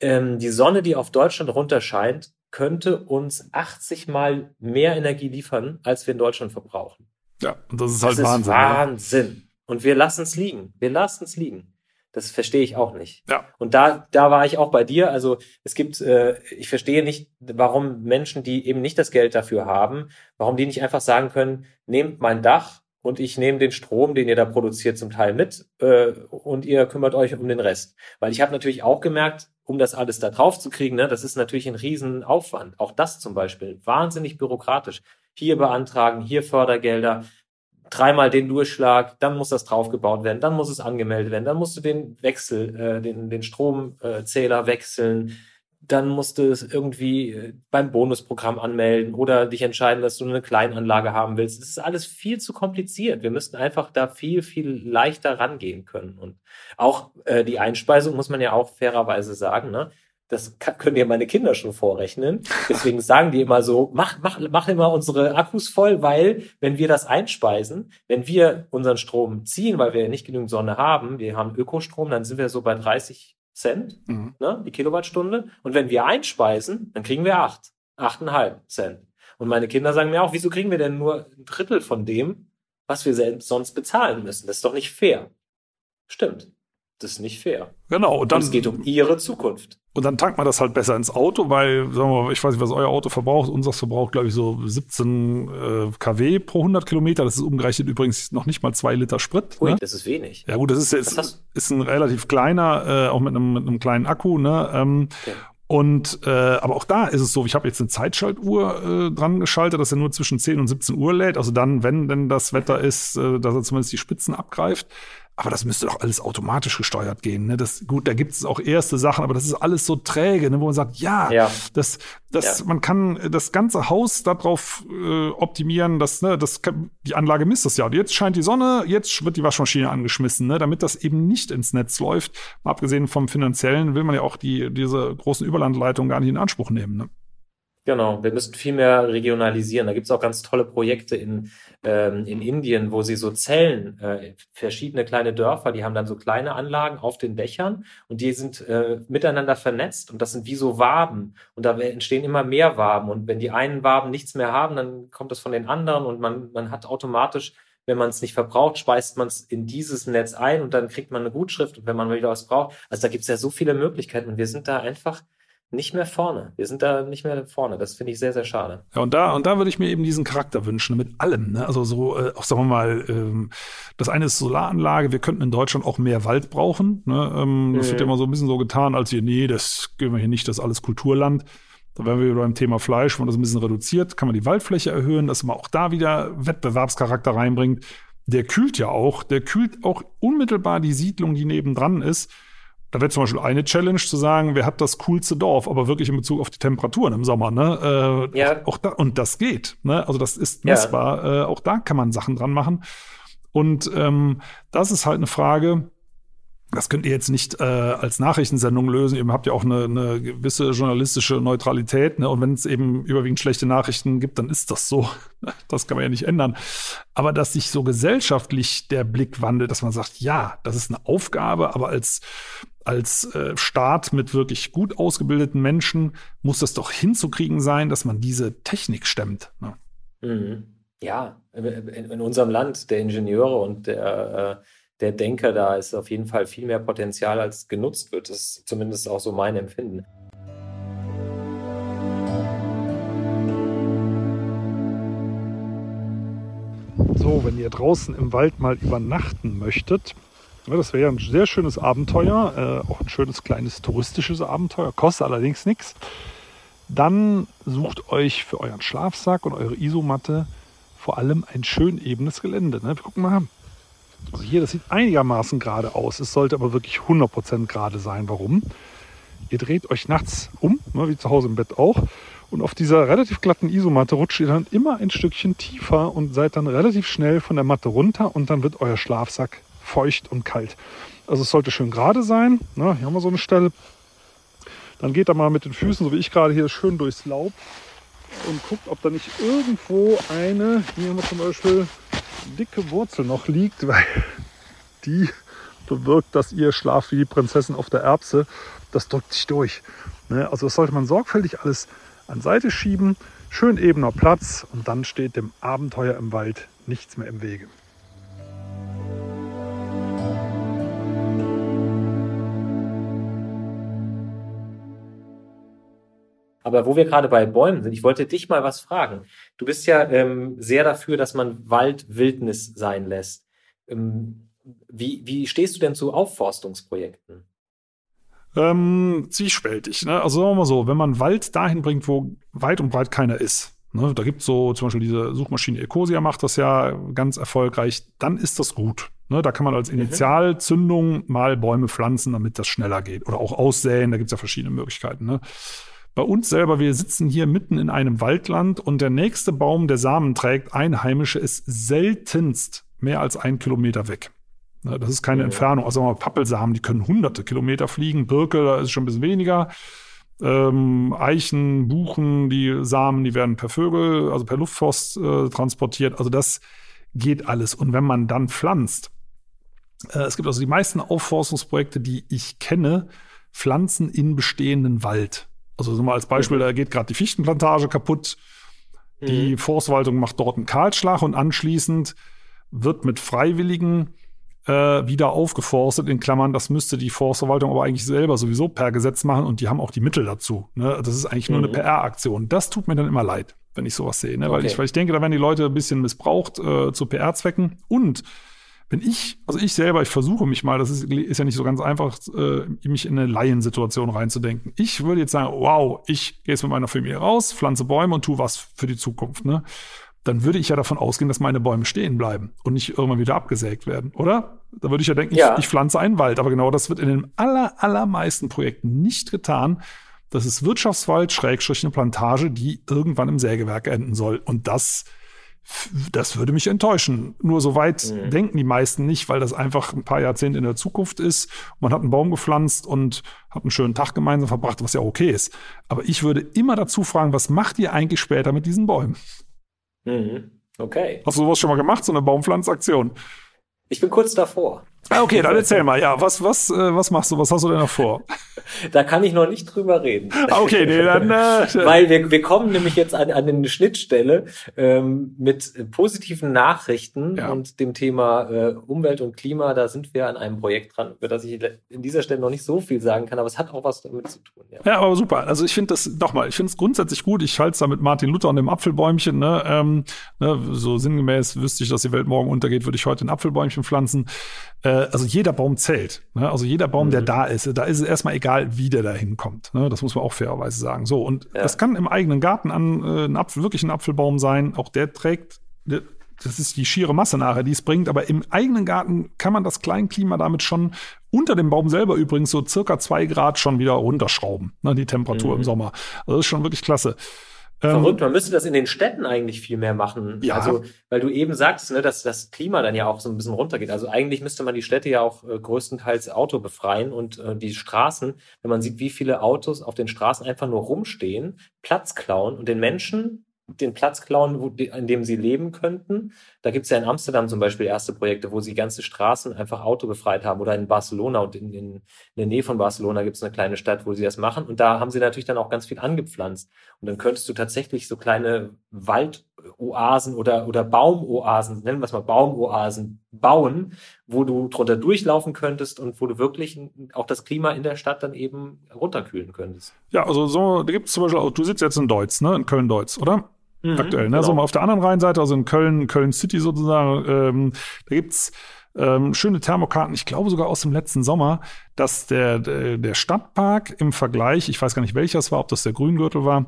Ähm, die Sonne, die auf Deutschland runterscheint, könnte uns 80 mal mehr Energie liefern, als wir in Deutschland verbrauchen. Ja, und das ist halt das Wahnsinn. Ist Wahnsinn. Und wir lassen es liegen. Wir lassen es liegen. Das verstehe ich auch nicht. Ja. Und da, da war ich auch bei dir. Also es gibt, äh, ich verstehe nicht, warum Menschen, die eben nicht das Geld dafür haben, warum die nicht einfach sagen können, nehmt mein Dach und ich nehme den Strom, den ihr da produziert, zum Teil mit äh, und ihr kümmert euch um den Rest. Weil ich habe natürlich auch gemerkt, um das alles da drauf zu kriegen, ne, das ist natürlich ein Riesenaufwand. Auch das zum Beispiel, wahnsinnig byrokratisch. Hier beantragen, hier Fördergelder, dreimal den Durchschlag, dann muss das draufgebaut werden, dann muss es angemeldet werden, dann musst du den Wechsel, äh, den, den Stromzähler wechseln, dann musst du es irgendwie äh, beim Bonusprogramm anmelden oder dich entscheiden, dass du eine Kleinanlage haben willst. Es ist alles viel zu kompliziert. Wir müssten einfach da viel, viel leichter rangehen können. Und auch äh, die Einspeisung muss man ja auch fairerweise sagen, ne? Das können ja meine Kinder schon vorrechnen. Deswegen sagen die immer so, mach, mach, mach immer unsere Akkus voll, weil wenn wir das einspeisen, wenn wir unseren Strom ziehen, weil wir ja nicht genügend Sonne haben, wir haben Ökostrom, dann sind wir so bei 30 Cent, mhm. ne, die Kilowattstunde. Und wenn wir einspeisen, dann kriegen wir acht, achteinhalb Cent. Und meine Kinder sagen mir auch, wieso kriegen wir denn nur ein Drittel von dem, was wir sonst bezahlen müssen? Das ist doch nicht fair. Stimmt. Das ist nicht fair. Genau. Und dann, und es geht um ihre Zukunft. Und dann tankt man das halt besser ins Auto, weil, sagen wir mal, ich weiß nicht, was euer Auto verbraucht. Unseres verbraucht, glaube ich, so 17 äh, kW pro 100 Kilometer. Das ist umgerechnet übrigens noch nicht mal zwei Liter Sprit. Ui, ne? das ist wenig. Ja gut, das ist jetzt ist ein relativ kleiner, äh, auch mit einem, mit einem kleinen Akku. Ne? Ähm, okay. Und äh, aber auch da ist es so, ich habe jetzt eine Zeitschaltuhr äh, dran geschaltet, dass er nur zwischen 10 und 17 Uhr lädt. Also dann, wenn denn das Wetter ist, äh, dass er zumindest die Spitzen abgreift. Aber das müsste doch alles automatisch gesteuert gehen. Ne? Das, gut, da gibt es auch erste Sachen, aber das ist alles so träge, ne? wo man sagt, ja, ja. das, das, ja. man kann das ganze Haus darauf äh, optimieren, dass ne, das kann, die Anlage misst das ja. Und jetzt scheint die Sonne, jetzt wird die Waschmaschine angeschmissen, ne? damit das eben nicht ins Netz läuft. Mal abgesehen vom finanziellen will man ja auch die, diese großen Überlandleitungen gar nicht in Anspruch nehmen. Ne? Genau, wir müssen viel mehr regionalisieren. Da gibt es auch ganz tolle Projekte in, ähm, in Indien, wo sie so Zellen, äh, verschiedene kleine Dörfer, die haben dann so kleine Anlagen auf den Dächern und die sind äh, miteinander vernetzt und das sind wie so Waben und da entstehen immer mehr Waben und wenn die einen Waben nichts mehr haben, dann kommt das von den anderen und man, man hat automatisch wenn man es nicht verbraucht, speist man es in dieses Netz ein und dann kriegt man eine Gutschrift und wenn man wieder was braucht. Also da gibt es ja so viele Möglichkeiten und wir sind da einfach nicht mehr vorne. Wir sind da nicht mehr vorne. Das finde ich sehr, sehr schade. Ja, und da, und da würde ich mir eben diesen Charakter wünschen, mit allem. Ne? Also so, äh, auch sagen wir mal, ähm, das eine ist Solaranlage. Wir könnten in Deutschland auch mehr Wald brauchen. Ne? Ähm, das mhm. wird ja immer so ein bisschen so getan, als hier, nee, das gehen wir hier nicht, das ist alles Kulturland. Da wären wir beim Thema Fleisch, wenn man das ein bisschen reduziert, kann man die Waldfläche erhöhen, dass man auch da wieder Wettbewerbscharakter reinbringt. Der kühlt ja auch, der kühlt auch unmittelbar die Siedlung, die nebendran ist. Da wäre zum Beispiel eine Challenge zu sagen, wer hat das coolste Dorf, aber wirklich in Bezug auf die Temperaturen im Sommer, ne? Äh, ja. Auch, auch, da, und das geht, ne? Also das ist messbar. Ja. Äh, auch da kann man Sachen dran machen. Und ähm, das ist halt eine Frage, das könnt ihr jetzt nicht äh, als Nachrichtensendung lösen. Ihr habt ja auch eine, eine gewisse journalistische Neutralität. Ne? Und wenn es eben überwiegend schlechte Nachrichten gibt, dann ist das so. Das kann man ja nicht ändern. Aber dass sich so gesellschaftlich der Blick wandelt, dass man sagt, ja, das ist eine Aufgabe, aber als als äh, Staat mit wirklich gut ausgebildeten Menschen muss das doch hinzukriegen sein, dass man diese Technik stemmt. Ne? Mhm. Ja, in, in, unserem Land der Ingenieure und der, äh, der Denker, da ist auf jeden Fall viel mehr Potenzial, als genutzt wird. Das ist zumindest auch so mein Empfinden. So, wenn ihr draußen im Wald mal übernachten möchtet, das wäre ja ein sehr schönes Abenteuer, äh, auch ein schönes kleines touristisches Abenteuer, kostet allerdings nichts. Dann sucht euch für euren Schlafsack und eure Isomatte vor allem ein schön ebenes Gelände. Ne? Wir gucken mal. Also hier, das sieht einigermaßen gerade aus. Es sollte aber wirklich 100% gerade sein. Warum? Ihr dreht euch nachts um, ne, wie zu Hause im Bett auch. Und auf dieser relativ glatten Isomatte rutscht ihr dann immer ein Stückchen tiefer und seid dann relativ schnell von der Matte runter und dann wird euer Schlafsack feucht und kalt. Also es sollte schön gerade sein. Na, hier haben wir so eine Stelle. dann geht er mal mit den Füßen, so wie ich gerade hier, schön durchs Laub und guckt, ob da nicht irgendwo eine, hier haben wir zum Beispiel dicke Wurzel noch liegt, weil die bewirkt, dass ihr schlaft wie die Prinzessin auf der Erbse. Das drückt sich durch. Ne? Also das sollte man sorgfältig alles an Seite schieben. Schön ebener Platz und dann steht dem Abenteuer im Wald nichts mehr im Wege. Aber wo wir gerade bei Bäumen sind, ich wollte dich mal was fragen. Du bist ja ähm, sehr dafür, dass man Wald Wildnis sein lässt. Ähm, wie, wie stehst du denn zu Aufforstungsprojekten? Ähm, zwiespältig. Ne? Also sagen wir mal so, wenn man Wald dahin bringt, wo weit und breit keiner ist, ne? da gibt es so zum Beispiel diese Suchmaschine Ecosia macht das ja ganz erfolgreich, dann ist das gut. Ne? Da kann man als mhm. Initialzündung mal Bäume pflanzen, damit das schneller geht. Oder auch aussäen, da gibt es ja verschiedene Möglichkeiten. Ne? Bei uns selber, wir sitzen hier mitten in einem Waldland und der nächste Baum, der Samen trägt, Einheimische, ist seltenst mehr als ein Kilometer weg. Das ist keine ja. Entfernung. Also mal Pappelsamen, die können hunderte Kilometer fliegen. Birke, da ist schon ein bisschen weniger. Ähm, Eichen, Buchen, die Samen, die werden per Vögel, also per Luftforst äh, transportiert. Also das geht alles. Und wenn man dann pflanzt, äh, es gibt also die meisten Aufforstungsprojekte, die ich kenne, pflanzen in bestehenden Wald. Also so mal als Beispiel, mhm. da geht gerade die Fichtenplantage kaputt. Die mhm. Forstwaltung macht dort einen Kahlschlag und anschließend wird mit Freiwilligen äh, wieder aufgeforstet, in Klammern, das müsste die Forstverwaltung aber eigentlich selber sowieso per Gesetz machen und die haben auch die Mittel dazu. Ne? Das ist eigentlich nur mhm. eine PR-Aktion. Das tut mir dann immer leid, wenn ich sowas sehe. Ne? Okay. Weil, ich, weil ich denke, da werden die Leute ein bisschen missbraucht äh, zu PR-Zwecken und wenn ich, also ich selber, ich versuche mich mal, das ist, ist ja nicht so ganz einfach, äh, mich in eine Laiensituation reinzudenken. Ich würde jetzt sagen, wow, ich gehe jetzt mit meiner Familie raus, pflanze Bäume und tu was für die Zukunft. Ne? Dann würde ich ja davon ausgehen, dass meine Bäume stehen bleiben und nicht irgendwann wieder abgesägt werden, oder? Da würde ich ja denken, ja. Ich, ich pflanze einen Wald. Aber genau das wird in den aller, allermeisten Projekten nicht getan. Das ist Wirtschaftswald, Schrägstrich eine Plantage, die irgendwann im Sägewerk enden soll. Und das das würde mich enttäuschen. Nur so weit mhm. denken die meisten nicht, weil das einfach ein paar Jahrzehnte in der Zukunft ist. Man hat einen Baum gepflanzt und hat einen schönen Tag gemeinsam verbracht, was ja okay ist. Aber ich würde immer dazu fragen, was macht ihr eigentlich später mit diesen Bäumen? Mhm. Okay. Hast du sowas schon mal gemacht, so eine Baumpflanzaktion? Ich bin kurz davor. Ah, okay, dann erzähl mal. Ja, was, was, äh, was machst du? Was hast du denn noch vor? Da kann ich noch nicht drüber reden. Ah, okay, nee, dann. Äh, Weil wir, wir kommen nämlich jetzt an, an eine Schnittstelle ähm, mit positiven Nachrichten ja. und dem Thema äh, Umwelt und Klima. Da sind wir an einem Projekt dran, über das ich in dieser Stelle noch nicht so viel sagen kann, aber es hat auch was damit zu tun. Ja, ja aber super. Also ich finde das nochmal. Ich finde es grundsätzlich gut. Ich halte es da mit Martin Luther und dem Apfelbäumchen. Ne? Ähm, ne? So sinngemäß wüsste ich, dass die Welt morgen untergeht, würde ich heute ein Apfelbäumchen pflanzen. Äh, also jeder Baum zählt. Ne? Also jeder Baum, mhm. der da ist, da ist es erstmal egal, wie der da hinkommt. Ne? Das muss man auch fairerweise sagen. So, und ja. das kann im eigenen Garten an äh, ein Apfel, wirklich ein Apfelbaum sein. Auch der trägt, das ist die schiere Masse nachher, die es bringt. Aber im eigenen Garten kann man das Kleinklima damit schon unter dem Baum selber übrigens so circa zwei Grad schon wieder runterschrauben, ne? die Temperatur mhm. im Sommer. Also das ist schon wirklich klasse. Ähm, Verrückt, man müsste das in den Städten eigentlich viel mehr machen. Ja. Also, weil du eben sagst, ne, dass das Klima dann ja auch so ein bisschen runtergeht. Also eigentlich müsste man die Städte ja auch äh, größtenteils Auto befreien und äh, die Straßen, wenn man sieht, wie viele Autos auf den Straßen einfach nur rumstehen, Platz klauen und den Menschen den Platz klauen, wo, in dem sie leben könnten. Da gibt es ja in Amsterdam zum Beispiel erste Projekte, wo sie ganze Straßen einfach autobefreit haben oder in Barcelona und in, in, in der Nähe von Barcelona gibt es eine kleine Stadt, wo sie das machen und da haben sie natürlich dann auch ganz viel angepflanzt und dann könntest du tatsächlich so kleine Waldoasen oder, oder Baumoasen, nennen wir es mal Baumoasen, bauen, wo du drunter durchlaufen könntest und wo du wirklich auch das Klima in der Stadt dann eben runterkühlen könntest. Ja, also so, da gibt es zum Beispiel auch, du sitzt jetzt in Deutz, ne, in Köln-Deutz, oder? Mhm, aktuell. Ne? Genau. So mal auf der anderen Rheinseite, also in Köln, Köln City sozusagen, ähm, da gibt's ähm, schöne Thermokarten, ich glaube sogar aus dem letzten Sommer, dass der, der, der Stadtpark im Vergleich, ich weiß gar nicht welcher es war, ob das der Grüngürtel war,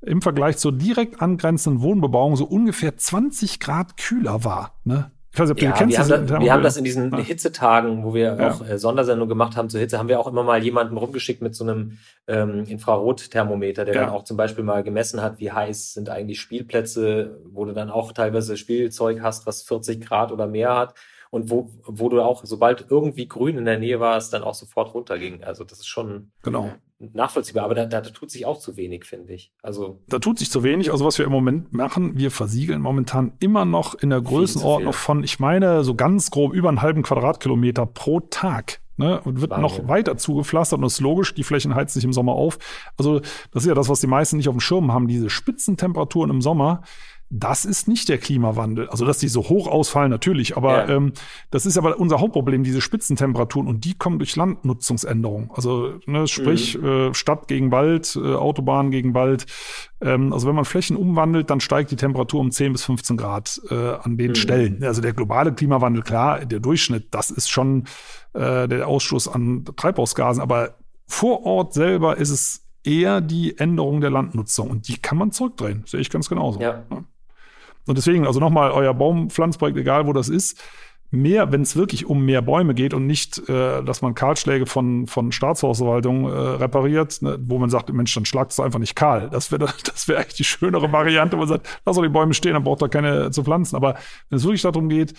im Vergleich zur direkt angrenzenden Wohnbebauung so ungefähr 20 Grad kühler war. Ne? Ich weiß nicht, ob ja, du kennst. Wir, haben, da, wir haben das in diesen ja. Hitzetagen, wo wir ja. auch äh, Sondersendungen gemacht haben zur Hitze, haben wir auch immer mal jemanden rumgeschickt mit so einem ähm, Infrarotthermometer, der dann auch zum Beispiel mal gemessen hat, wie heiß sind eigentlich Spielplätze, wo du dann auch teilweise Spielzeug hast, was 40 Grad oder mehr hat und wo, wo du auch, sobald irgendwie grün in der Nähe warst, dann auch sofort runterging. Also das ist schon genau. Nachvollziehbar, aber da, da tut sich auch zu wenig, finde ich. Also da tut sich zu wenig. Also was wir im Moment machen, wir versiegeln momentan immer noch in der Größenordnung von, ich meine, so ganz grob über einen halben Quadratkilometer pro Tag. Ne, und wird Wahnsinn. noch weiter zugepflastert und das ist logisch, die Flächen heizen sich im Sommer auf. Also das ist ja das, was die meisten nicht auf dem Schirm haben, diese Spitzentemperaturen im Sommer das ist nicht der Klimawandel. Also, dass die so hoch ausfallen, natürlich, aber ja. ähm, das ist aber unser Hauptproblem, diese Spitzentemperaturen und die kommen durch Landnutzungsänderungen. Also, ne, sprich, mhm. äh, Stadt gegen Wald, äh, Autobahn gegen Wald. Ähm, also, wenn man Flächen umwandelt, dann steigt die Temperatur um 10 bis 15 Grad äh, an den mhm. Stellen. Also, der globale Klimawandel, klar, der Durchschnitt, das ist schon äh, der Ausstoß an Treibhausgasen, aber vor Ort selber ist es eher die Änderung der Landnutzung und die kann man zurückdrehen. Sehe ich ganz genauso. Ja. ja. Und deswegen, also nochmal, euer Baumpflanzprojekt, egal wo das ist, mehr, wenn es wirklich um mehr Bäume geht und nicht, äh, dass man Kahlschläge von, von Staatshausverwaltung äh, repariert, ne, wo man sagt, Mensch, dann schlagt es einfach nicht kahl. Das wäre das wäre eigentlich die schönere Variante, wo man sagt, lass doch die Bäume stehen, dann braucht er keine zu pflanzen. Aber wenn es wirklich darum geht,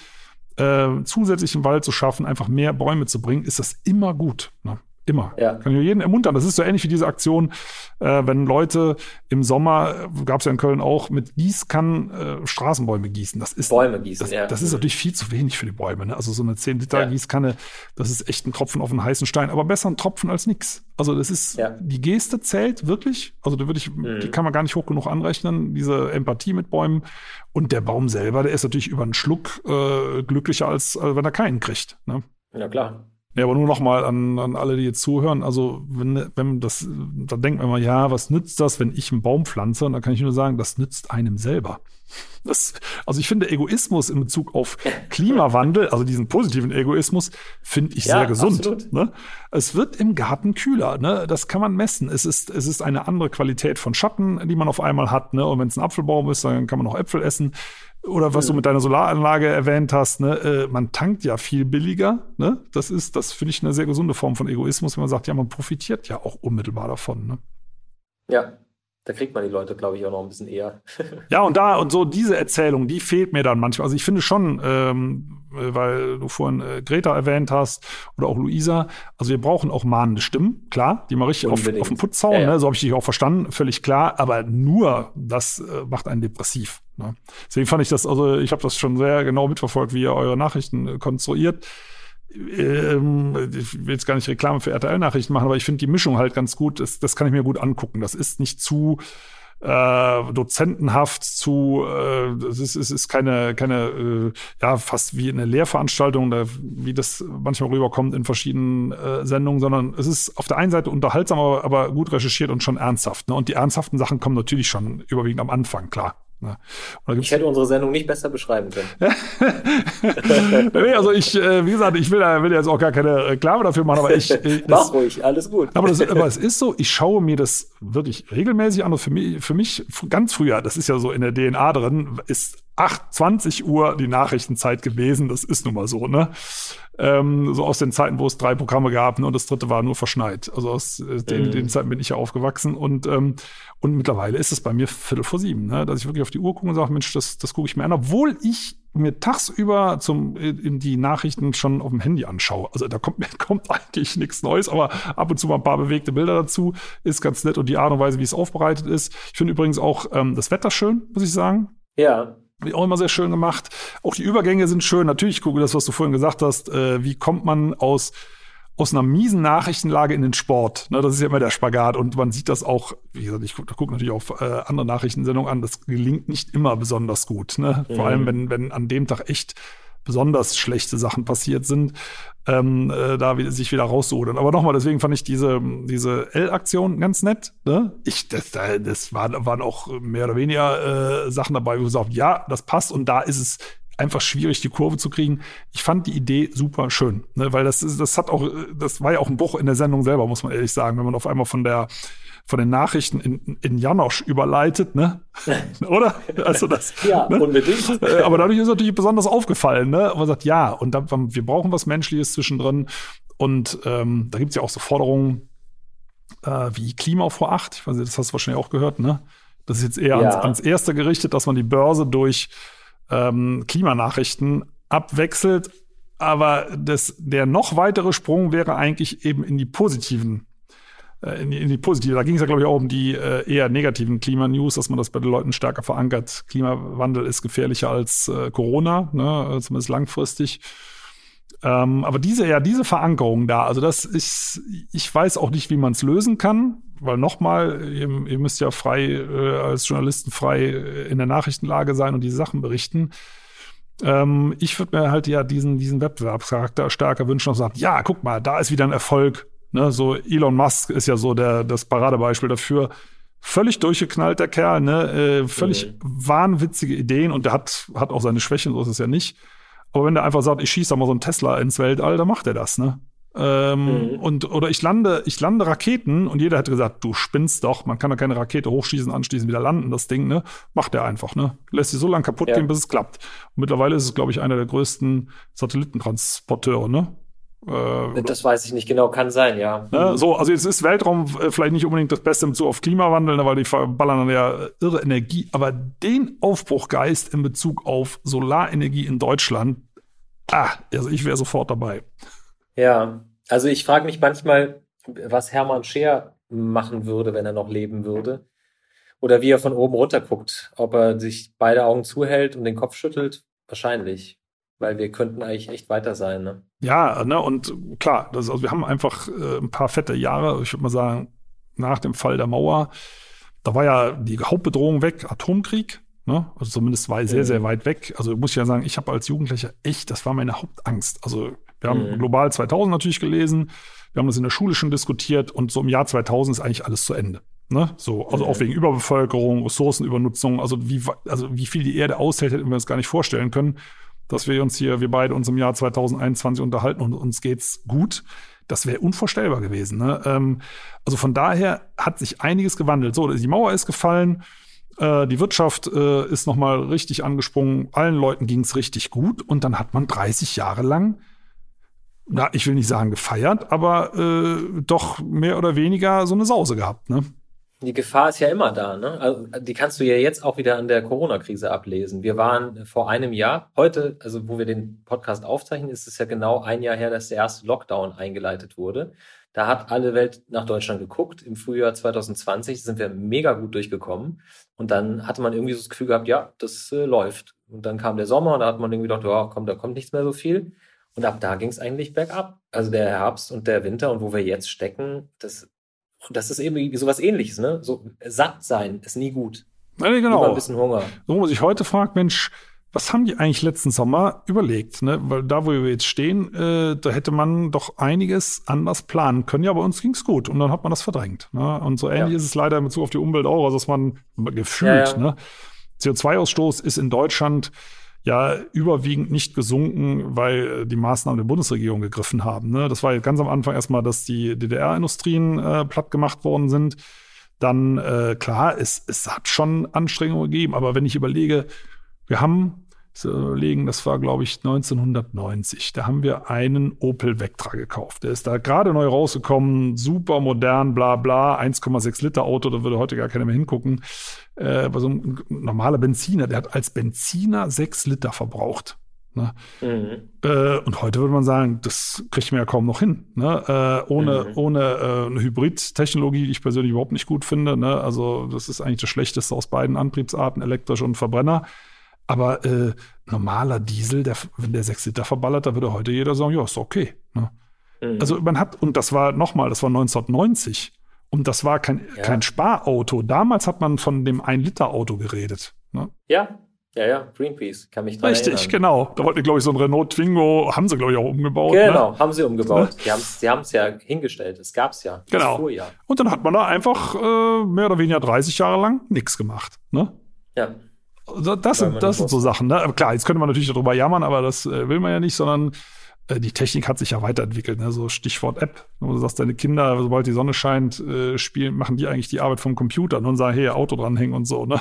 äh, zusätzlichen Wald zu schaffen, einfach mehr Bäume zu bringen, ist das immer gut. Ne? Immer. Ja. Kann ich jeden ermuntern. Das ist so ähnlich wie diese Aktion, äh, wenn Leute im Sommer, äh, gab es ja in Köln auch, mit Gießkannen äh, Straßenbäume gießen. Das ist, Bäume gießen, das, ja. Das ist natürlich viel zu wenig für die Bäume. Ne? Also so eine 10 Liter ja. Gießkanne, das ist echt ein Tropfen auf einen heißen Stein. Aber besser ein Tropfen als nix. Also das ist, ja. die Geste zählt wirklich. Also da würde ich, mhm. die kann man gar nicht hoch genug anrechnen, diese Empathie mit Bäumen. Und der Baum selber, der ist natürlich über einen Schluck äh, glücklicher, als äh, wenn er keinen kriegt. Ne? Ja, klar. Ja, aber nur noch mal an, an alle, die jetzt zuhören. Also, wenn, wenn das, da denkt man mal, ja, was nützt das, wenn ich einen Baum pflanze? Und da kann ich nur sagen, das nützt einem selber. Das, also ich finde Egoismus in Bezug auf Klimawandel, also diesen positiven Egoismus, finde ich ja, sehr gesund. Ne? Es wird im Garten kühler, ne? das kann man messen. Es ist, es ist eine andere Qualität von Schatten, die man auf einmal hat. Ne? Und wenn es ein Apfelbaum ist, dann kann man auch Äpfel essen. Oder was du mit deiner Solaranlage erwähnt hast, ne, äh, man tankt ja viel billiger. Ne? Das ist, das finde ich eine sehr gesunde Form von Egoismus, wenn man sagt, ja, man profitiert ja auch unmittelbar davon. Ne? Ja, da kriegt man die Leute, glaube ich, auch noch ein bisschen eher. ja, und da, und so diese Erzählung, die fehlt mir dann manchmal. Also ich finde schon, ähm, weil du vorhin äh, Greta erwähnt hast oder auch Luisa, also wir brauchen auch mahnende Stimmen, klar, die mal richtig auf, auf den Putz hauen, ja, ja. Ne? so habe ich dich auch verstanden, völlig klar, aber nur das äh, macht einen depressiv. Ne? Deswegen fand ich das, also ich habe das schon sehr genau mitverfolgt, wie ihr eure Nachrichten äh, konstruiert ich will jetzt gar nicht Reklame für RTL-Nachrichten machen, aber ich finde die Mischung halt ganz gut. Das, das kann ich mir gut angucken. Das ist nicht zu äh, dozentenhaft zu, äh, es ist, es ist keine, keine, äh, ja, fast wie eine Lehrveranstaltung, da, wie das manchmal rüberkommt in verschiedenen äh, Sendungen, sondern es ist auf der einen Seite unterhaltsam, aber, aber gut recherchiert und schon ernsthaft. Ne? Und die ernsthaften Sachen kommen natürlich schon überwiegend am Anfang, klar. Ich hätte unsere Sendung nicht besser beschreiben können. nee, also ich, äh, wie gesagt, ich will, will jetzt auch gar keine Reklame dafür machen, aber ich. Äh, Mach ruhig, alles gut. Aber, das, aber es ist so, ich schaue mir das wirklich regelmäßig an. Und für mich, für mich ganz früher, das ist ja so in der DNA drin, ist 8, 20 Uhr die Nachrichtenzeit gewesen. Das ist nun mal so, ne? Ähm, so aus den Zeiten, wo es drei Programme gab ne, und das dritte war nur verschneit. Also aus äh, den, mhm. den Zeiten bin ich ja aufgewachsen und, ähm, und mittlerweile ist es bei mir Viertel vor sieben, ne? dass ich wirklich auf die Uhr gucke und sage, Mensch, das, das gucke ich mir an, obwohl ich mir tagsüber zum, in die Nachrichten schon auf dem Handy anschaue. Also da kommt, kommt eigentlich nichts Neues, aber ab und zu mal ein paar bewegte Bilder dazu. Ist ganz nett und die Art und Weise, wie es aufbereitet ist. Ich finde übrigens auch ähm, das Wetter schön, muss ich sagen. Ja auch immer sehr schön gemacht. Auch die Übergänge sind schön. Natürlich gucke das, was du vorhin gesagt hast. Äh, wie kommt man aus aus einer miesen Nachrichtenlage in den Sport. Ne, das ist ja immer der Spagat. Und man sieht das auch, wie gesagt, ich gucke guck natürlich auch äh, andere Nachrichtensendungen an, das gelingt nicht immer besonders gut. Ne? Mhm. Vor allem, wenn, wenn an dem Tag echt besonders schlechte Sachen passiert sind, ähm, äh, da wieder, sich wieder rauszudern. Aber nochmal, deswegen fand ich diese, diese L-Aktion ganz nett. Ne? Ich, das, das waren, waren auch mehr oder weniger äh, Sachen dabei, wo ich gesagt ja, das passt und da ist es einfach schwierig, die Kurve zu kriegen. Ich fand die Idee super schön, ne? weil das, das hat auch, das war ja auch ein Bruch in der Sendung selber, muss man ehrlich sagen, wenn man auf einmal von der von den Nachrichten in, in Janosch überleitet, ne? Oder? Also das. ja, ne? unbedingt. Äh, aber dadurch ist natürlich besonders aufgefallen, ne? Und man sagt, ja, und dann, wir brauchen was Menschliches zwischendrin. Und ähm, da gibt's ja auch so Forderungen äh, wie Klima vor acht. Ich weiß nicht, das hast du wahrscheinlich auch gehört, ne? Das ist jetzt eher ja. ans, ans Erste gerichtet, dass man die Börse durch ähm, Klimanachrichten abwechselt. Aber das, der noch weitere Sprung wäre eigentlich eben in die positiven in, die, in die positive. Da ging es ja, glaube ich, auch um die äh, eher negativen Klimanews, dass man das bei den Leuten stärker verankert. Klimawandel ist gefährlicher als äh, Corona, ne, äh, zumindest langfristig. Ähm, aber diese, ja, diese Verankerung da, also das ist, ich weiß auch nicht, wie man es lösen kann, weil nochmal, ihr, ihr müsst ja frei, äh, als Journalisten frei in der Nachrichtenlage sein und diese Sachen berichten. Ähm, ich würde mir halt ja diesen, diesen Wettbewerbscharakter stärker wünschen und sagen, ja, guck mal, da ist wieder ein Erfolg. Ne? So Elon Musk ist ja so der, das Paradebeispiel dafür. Völlig durchgeknallt, der Kerl, ne? Äh, völlig mhm. wahnwitzige Ideen und der hat, hat auch seine Schwächen, so ist es ja nicht. Aber wenn der einfach sagt, ich schieße da mal so einen Tesla ins Weltall, dann macht er das, ne? Ähm, mhm. und, oder ich lande, ich lande Raketen und jeder hätte gesagt, du spinnst doch, man kann da keine Rakete hochschießen, anschließend wieder landen, das Ding, ne? Macht er einfach, ne? Lässt sie so lange kaputt ja. gehen, bis es klappt. Und mittlerweile ist es, glaube ich, einer der größten Satellitentransporteure, ne? Äh, das weiß ich nicht genau, kann sein, ja. Ne? So, also jetzt ist Weltraum äh, vielleicht nicht unbedingt das Beste im Bezug auf Klimawandel, ne, weil die verballern dann ja irre Energie, aber den Aufbruchgeist in Bezug auf Solarenergie in Deutschland, ah, also ich wäre sofort dabei. Ja, also ich frage mich manchmal, was Hermann Scheer machen würde, wenn er noch leben würde. Oder wie er von oben runter guckt. Ob er sich beide Augen zuhält und den Kopf schüttelt. Wahrscheinlich. Weil wir könnten eigentlich echt weiter sein, ne? Ja, ne, und klar, das, also wir haben einfach äh, ein paar fette Jahre, ich würde mal sagen, nach dem Fall der Mauer, da war ja die Hauptbedrohung weg, Atomkrieg. Ne? Also zumindest war sehr, sehr weit weg. Also muss ich ja sagen, ich habe als Jugendlicher echt, das war meine Hauptangst. Also wir haben mhm. Global 2000 natürlich gelesen, wir haben das in der Schule schon diskutiert und so im Jahr 2000 ist eigentlich alles zu Ende. Ne? So, also mhm. auch wegen Überbevölkerung, Ressourcenübernutzung, also wie, also wie viel die Erde aushält, hätten wir uns gar nicht vorstellen können, dass wir uns hier, wir beide uns im Jahr 2021 unterhalten und uns geht's gut. Das wäre unvorstellbar gewesen. Ne? Ähm, also von daher hat sich einiges gewandelt. So, die Mauer ist gefallen, äh, die Wirtschaft äh, ist nochmal richtig angesprungen, allen Leuten ging's richtig gut und dann hat man 30 Jahre lang na, ich will nicht sagen gefeiert, aber äh, doch mehr oder weniger so eine Sause gehabt, ne? Die Gefahr ist ja immer da, ne? Also, die kannst du ja jetzt auch wieder an der Corona-Krise ablesen. Wir waren vor einem Jahr, heute, also wo wir den Podcast aufzeichnen, ist es ja genau ein Jahr her, dass der erste Lockdown eingeleitet wurde. Da hat alle Welt nach Deutschland geguckt. Im Frühjahr 2020 sind wir mega gut durchgekommen. Und dann hatte man irgendwie so das Gefühl gehabt, ja, das äh, läuft. Und dann kam der Sommer und da hat man irgendwie gedacht, ja, komm, da kommt nichts mehr so viel. Und ab da ging es eigentlich bergab. Also der Herbst und der Winter und wo wir jetzt stecken, das, das ist eben sowas ähnliches, ne? So satt sein ist nie gut. Ja, genau. Immer ein bisschen Hunger. So, wo man sich heute fragt, Mensch, was haben die eigentlich letzten Sommer überlegt? Ne? Weil da, wo wir jetzt stehen, äh, da hätte man doch einiges anders planen können. Ja, bei uns ging's gut und dann hat man das verdrängt. Ne? Und so ähnlich ja. ist es leider in Bezug auf die Umwelt auch, also dass man gefühlt, ja, ja. ne? CO2-Ausstoß ist in Deutschland ja überwiegend nicht gesunken, weil die Maßnahmen der Bundesregierung gegriffen haben. Ne? Das war ganz am Anfang erstmal, dass die DDR-Industrien äh, platt gemacht worden sind. Dann, äh, klar, es, es hat schon Anstrengungen gegeben, aber wenn ich überlege, wir haben überlegen, das war, glaube ich, 1990. Da haben wir einen Opel Vectra gekauft. Der ist da gerade neu rausgekommen, super modern, bla bla, 1,6 Liter Auto, da würde heute gar keiner mehr hingucken. Äh, so ein normaler Benziner, der hat als Benziner 6 Liter verbraucht. Ne? Mhm. Äh, und heute würde man sagen, das kriegt man ja kaum noch hin. Ne? Äh, ohne mhm. ohne äh, eine Hybrid-Technologie, die ich persönlich überhaupt nicht gut finde. Ne? Also das ist eigentlich das Schlechteste aus beiden Antriebsarten, elektrisch und Verbrenner. Aber äh, normaler Diesel, der, wenn der 6 Liter verballert, da würde heute jeder sagen, ja, ist okay. Ne? Mhm. Also man hat, und das war nochmal, das war 1990. Und das war kein, ja. kein Sparauto. Damals hat man von dem 1-Liter-Auto geredet. Ne? Ja, ja, ja, Greenpeace, kann mich dran Richtig, erinnern. genau. Da wollten, glaube ich, so ein Renault Twingo, haben sie, glaube ich, auch umgebaut. Ne? Genau, ne? haben sie umgebaut. Ne? Die haben es ja hingestellt, es gab es ja. Genau. Und dann hat man da einfach äh, mehr oder weniger 30 Jahre lang nichts gemacht. Ne? Ja. Das, sind, das sind so Sachen. Ne? Klar, jetzt könnte man natürlich darüber jammern, aber das äh, will man ja nicht, sondern äh, die Technik hat sich ja weiterentwickelt. Ne? So Stichwort App. Wo du sagst, deine Kinder, sobald die Sonne scheint, äh, spielen, machen die eigentlich die Arbeit vom Computer und sagen, hey, Auto dranhängen und so. Ne?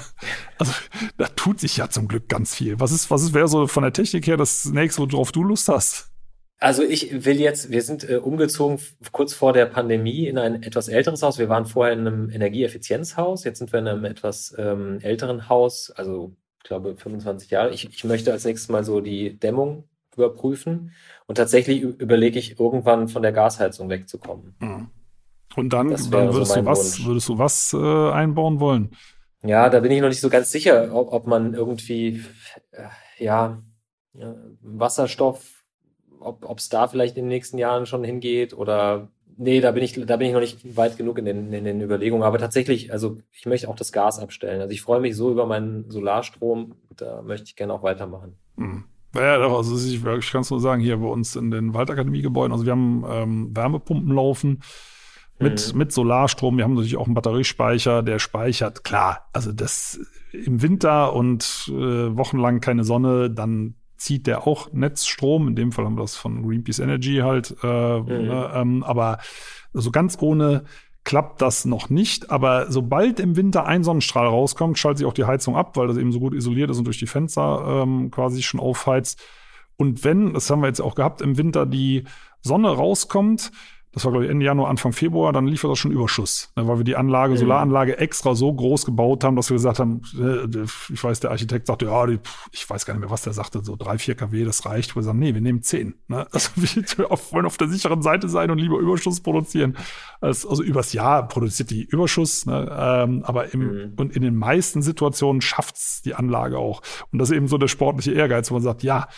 Also da tut sich ja zum Glück ganz viel. Was ist, was ist, wäre so von der Technik her das nächste, worauf du Lust hast? Also ich will jetzt, wir sind äh, umgezogen kurz vor der Pandemie in ein etwas älteres Haus. Wir waren vorher in einem Energieeffizienzhaus, jetzt sind wir in einem etwas ähm, älteren Haus, also ich glaube 25 Jahre. Ich, ich möchte als nächstes mal so die Dämmung überprüfen und tatsächlich überlege ich irgendwann von der Gasheizung wegzukommen. Mhm. Und dann, dann würdest, so du was, würdest du was äh, einbauen wollen? Ja, da bin ich noch nicht so ganz sicher, ob, ob man irgendwie, äh, ja, Wasserstoff, ob es da vielleicht in den nächsten Jahren schon hingeht oder nee, da bin ich, da bin ich noch nicht weit genug in den, in den Überlegungen. Aber tatsächlich, also ich möchte auch das Gas abstellen. Also ich freue mich so über meinen Solarstrom, da möchte ich gerne auch weitermachen. Mhm. Ja, doch, also ich, ich kann es nur sagen, hier bei uns in den Waldakademie-Gebäuden, also wir haben ähm, Wärmepumpen laufen mit, mhm. mit Solarstrom. Wir haben natürlich auch einen Batteriespeicher, der speichert. Klar, also das im Winter und äh, wochenlang keine Sonne, dann zieht der auch Netzstrom. In dem Fall haben wir das von Greenpeace Energy halt. Äh, mhm. ne, ähm, aber so ganz ohne klappt das noch nicht. Aber sobald im Winter ein Sonnenstrahl rauskommt, schaltet sich auch die Heizung ab, weil das eben so gut isoliert ist und durch die Fenster ähm, quasi schon aufheizt. Und wenn, das haben wir jetzt auch gehabt, im Winter die Sonne rauskommt, das war, glaube ich, Ende Januar, Anfang Februar, dann liefert das schon Überschuss. Ne, weil wir die Anlage, mhm. Solaranlage extra so groß gebaut haben, dass wir gesagt haben, äh, ich weiß, der Architekt sagte, ja, die, ich weiß gar nicht mehr, was der sagte, so drei, vier kW, das reicht. Wir sagen, nee, wir nehmen zehn. Ne? Also wir wollen auf der sicheren Seite sein und lieber Überschuss produzieren. Also, also übers Jahr produziert die Überschuss, ne? ähm, aber im, mhm. und in den meisten Situationen schafft's die Anlage auch. Und das ist eben so der sportliche Ehrgeiz, wo man sagt, ja,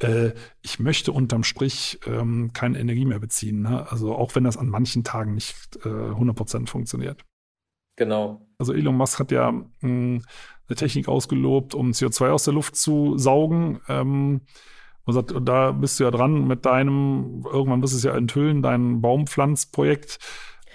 äh, ich möchte unterm Strich ähm, keine Energie mehr beziehen. Ne? Also auch wenn das an manchen Tagen nicht äh, 100% funktioniert. Genau. Also Elon Musk hat ja mh, hm, eine Technik ausgelobt, um CO2 aus der Luft zu saugen. Ähm, und sagt, da bist du ja dran mit deinem, irgendwann wirst du es ja enthüllen, dein Baumpflanzprojekt.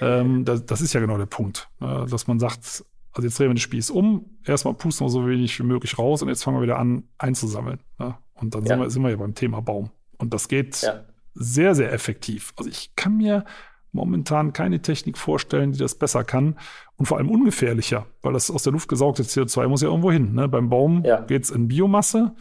Ähm, das, das, ist ja genau der Punkt, äh, dass man sagt, also jetzt drehen wir den Spieß um, erstmal pusten wir so wenig wie möglich raus und jetzt fangen wir wieder an einzusammeln. Ne? Und dann ja. sind, wir, sind wir ja beim Thema Baum. Und das geht ja. sehr, sehr effektiv. Also ich kann mir momentan keine Technik vorstellen, die das besser kann und vor allem ungefährlicher, weil das aus der Luft gesaugte CO2 muss ja irgendwo hin. Ne? Beim Baum ja. geht es in Biomasse,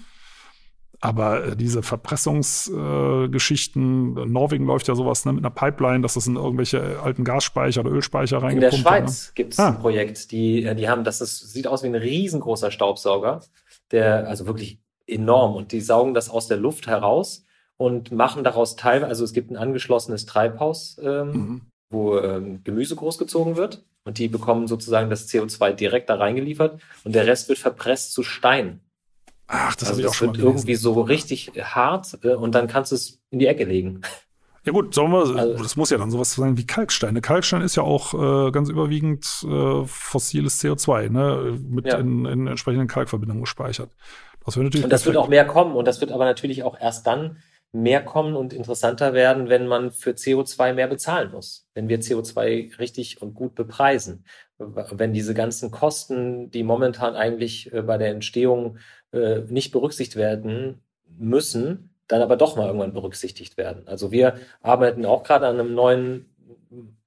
aber äh, diese Verpressungsgeschichten, äh, Norwegen läuft ja sowas ne, mit einer Pipeline, dass das in irgendwelche alten Gasspeicher oder Ölspeicher reingepumpt In der Schweiz ne? gibt es ah. ein Projekt, die, äh, die haben, das ist, sieht aus wie ein riesengroßer Staubsauger, der also wirklich enorm und die saugen das aus der Luft heraus und machen daraus teilweise, also es gibt ein angeschlossenes Treibhaus, ähm, mhm. wo ähm, Gemüse großgezogen wird und die bekommen sozusagen das CO2 direkt da reingeliefert und der Rest wird verpresst zu Stein. Ach, das, also das wird irgendwie so richtig hart äh, und dann kannst du es in die Ecke legen. Ja gut, sagen wir, also, das muss ja dann sowas sein wie Kalkstein. Kalkstein ist ja auch äh, ganz überwiegend äh, fossiles CO2, ne, mit ja. in, in entsprechenden Kalkverbindungen gespeichert. Das wäre natürlich. Und das perfekt. wird auch mehr kommen und das wird aber natürlich auch erst dann mehr kommen und interessanter werden, wenn man für CO2 mehr bezahlen muss, wenn wir CO2 richtig und gut bepreisen, wenn diese ganzen Kosten, die momentan eigentlich äh, bei der Entstehung äh, nicht berücksichtigt werden müssen, dann aber doch mal irgendwann berücksichtigt werden. Also wir arbeiten auch gerade an einem neuen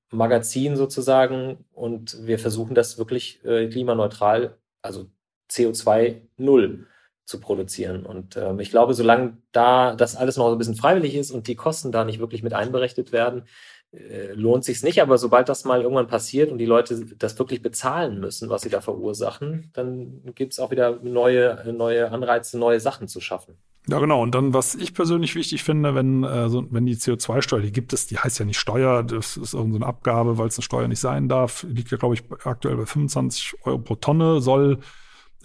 Magazin sozusagen und wir versuchen das wirklich äh, klimaneutral, also CO2 null zu produzieren. Und ähm, ich glaube, solange da das alles noch so ein bisschen freiwillig ist und die Kosten da nicht wirklich mit einberechnet werden, äh, lohnt sich's nicht. Aber sobald das mal irgendwann passiert und die Leute das wirklich bezahlen müssen, was sie da verursachen, dann gibt's auch wieder neue, neue Anreize, neue Sachen zu schaffen. Ja, genau. Und dann, was ich persönlich wichtig finde, wenn, äh, so, wenn die CO2-Steuer, die gibt es, die heißt ja nicht Steuer, das ist irgendeine Abgabe, weil es eine Steuer nicht sein darf, liegt ja, glaube ich, aktuell bei 25 Euro pro Tonne, soll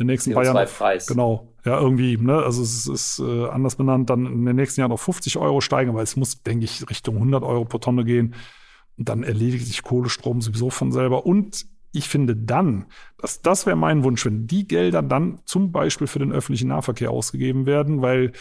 den nächsten paar Jahren. Preis. Genau. Ja, irgendwie, ne? Also es ist äh, anders benannt, dann in den nächsten Jahren auf 50 Euro steigen, aber es muss, denke ich, Richtung 100 Euro pro Tonne gehen. Und dann erledigt sich Kohlestrom sowieso von selber. Und ich finde dann, dass das wäre mein Wunsch, wenn die Gelder dann zum Beispiel für den öffentlichen Nahverkehr ausgegeben werden, weil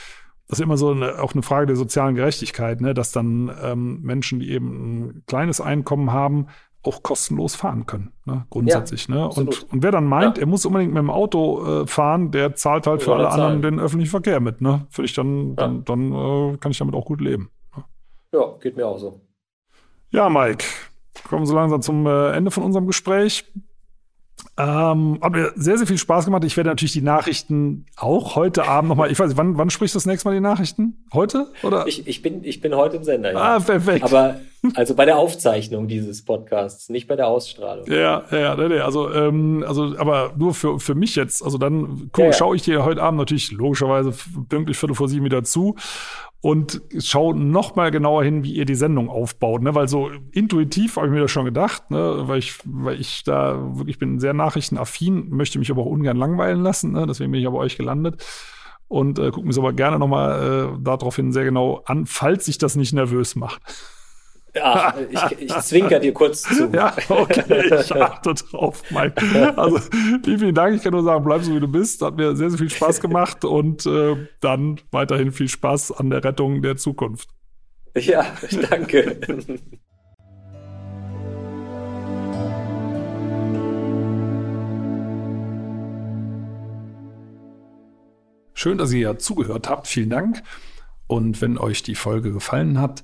das ist immer so eine, auch eine Frage der sozialen Gerechtigkeit, ne? dass dann ähm, Menschen, die eben ein kleines Einkommen haben, auch kostenlos fahren können, ne? grundsätzlich. Ja, ne? Und, und wer dann meint, ja. er muss unbedingt mit dem Auto äh, fahren, der zahlt halt für alle anderen den öffentlichen Verkehr mit. Ne? Finde ich dann, ja. dann, dann äh, kann ich damit auch gut leben. Ne? Ja, geht mir auch so. Ja, Mike, kommen so langsam zum äh, Ende von unserem Gespräch. Ähm, hat mir sehr, sehr viel Spaß gemacht. Ich werde natürlich die Nachrichten auch heute Abend nochmal. Ich weiß nicht, wann, wann sprichst du das nächste Mal die Nachrichten? Heute? Oder? Ich, ich, bin, ich bin heute im Sender. Ja. Ah, perfekt. Aber also bei der Aufzeichnung dieses Podcasts, nicht bei der Ausstrahlung. Ja, ja, nee, nee, also, ähm, also, aber nur für, für mich jetzt. Also dann guck, ja, ja. schaue ich dir heute Abend natürlich logischerweise pünktlich Viertel vor sieben wieder zu. Und schau noch mal genauer hin, wie ihr die Sendung aufbaut, ne? Weil so intuitiv habe ich mir das schon gedacht, ne? Weil ich, weil ich da wirklich bin sehr nachrichtenaffin, möchte mich aber auch ungern langweilen lassen, ne? Deswegen bin ich aber euch gelandet und äh, gucke mir es aber gerne noch mal äh, daraufhin sehr genau an, falls sich das nicht nervös macht. Ja, ich, ich zwinker dir kurz zu. Ja, okay, ich achte drauf, Mike. Also, vielen, vielen Dank. Ich kann nur sagen, bleib so wie du bist. Hat mir sehr, sehr viel Spaß gemacht und äh, dann weiterhin viel Spaß an der Rettung der Zukunft. Ja, danke. Schön, dass ihr zugehört habt. Vielen Dank. Und wenn euch die Folge gefallen hat,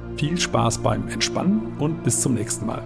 Viel Spaß beim Entspannen und bis zum nächsten Mal.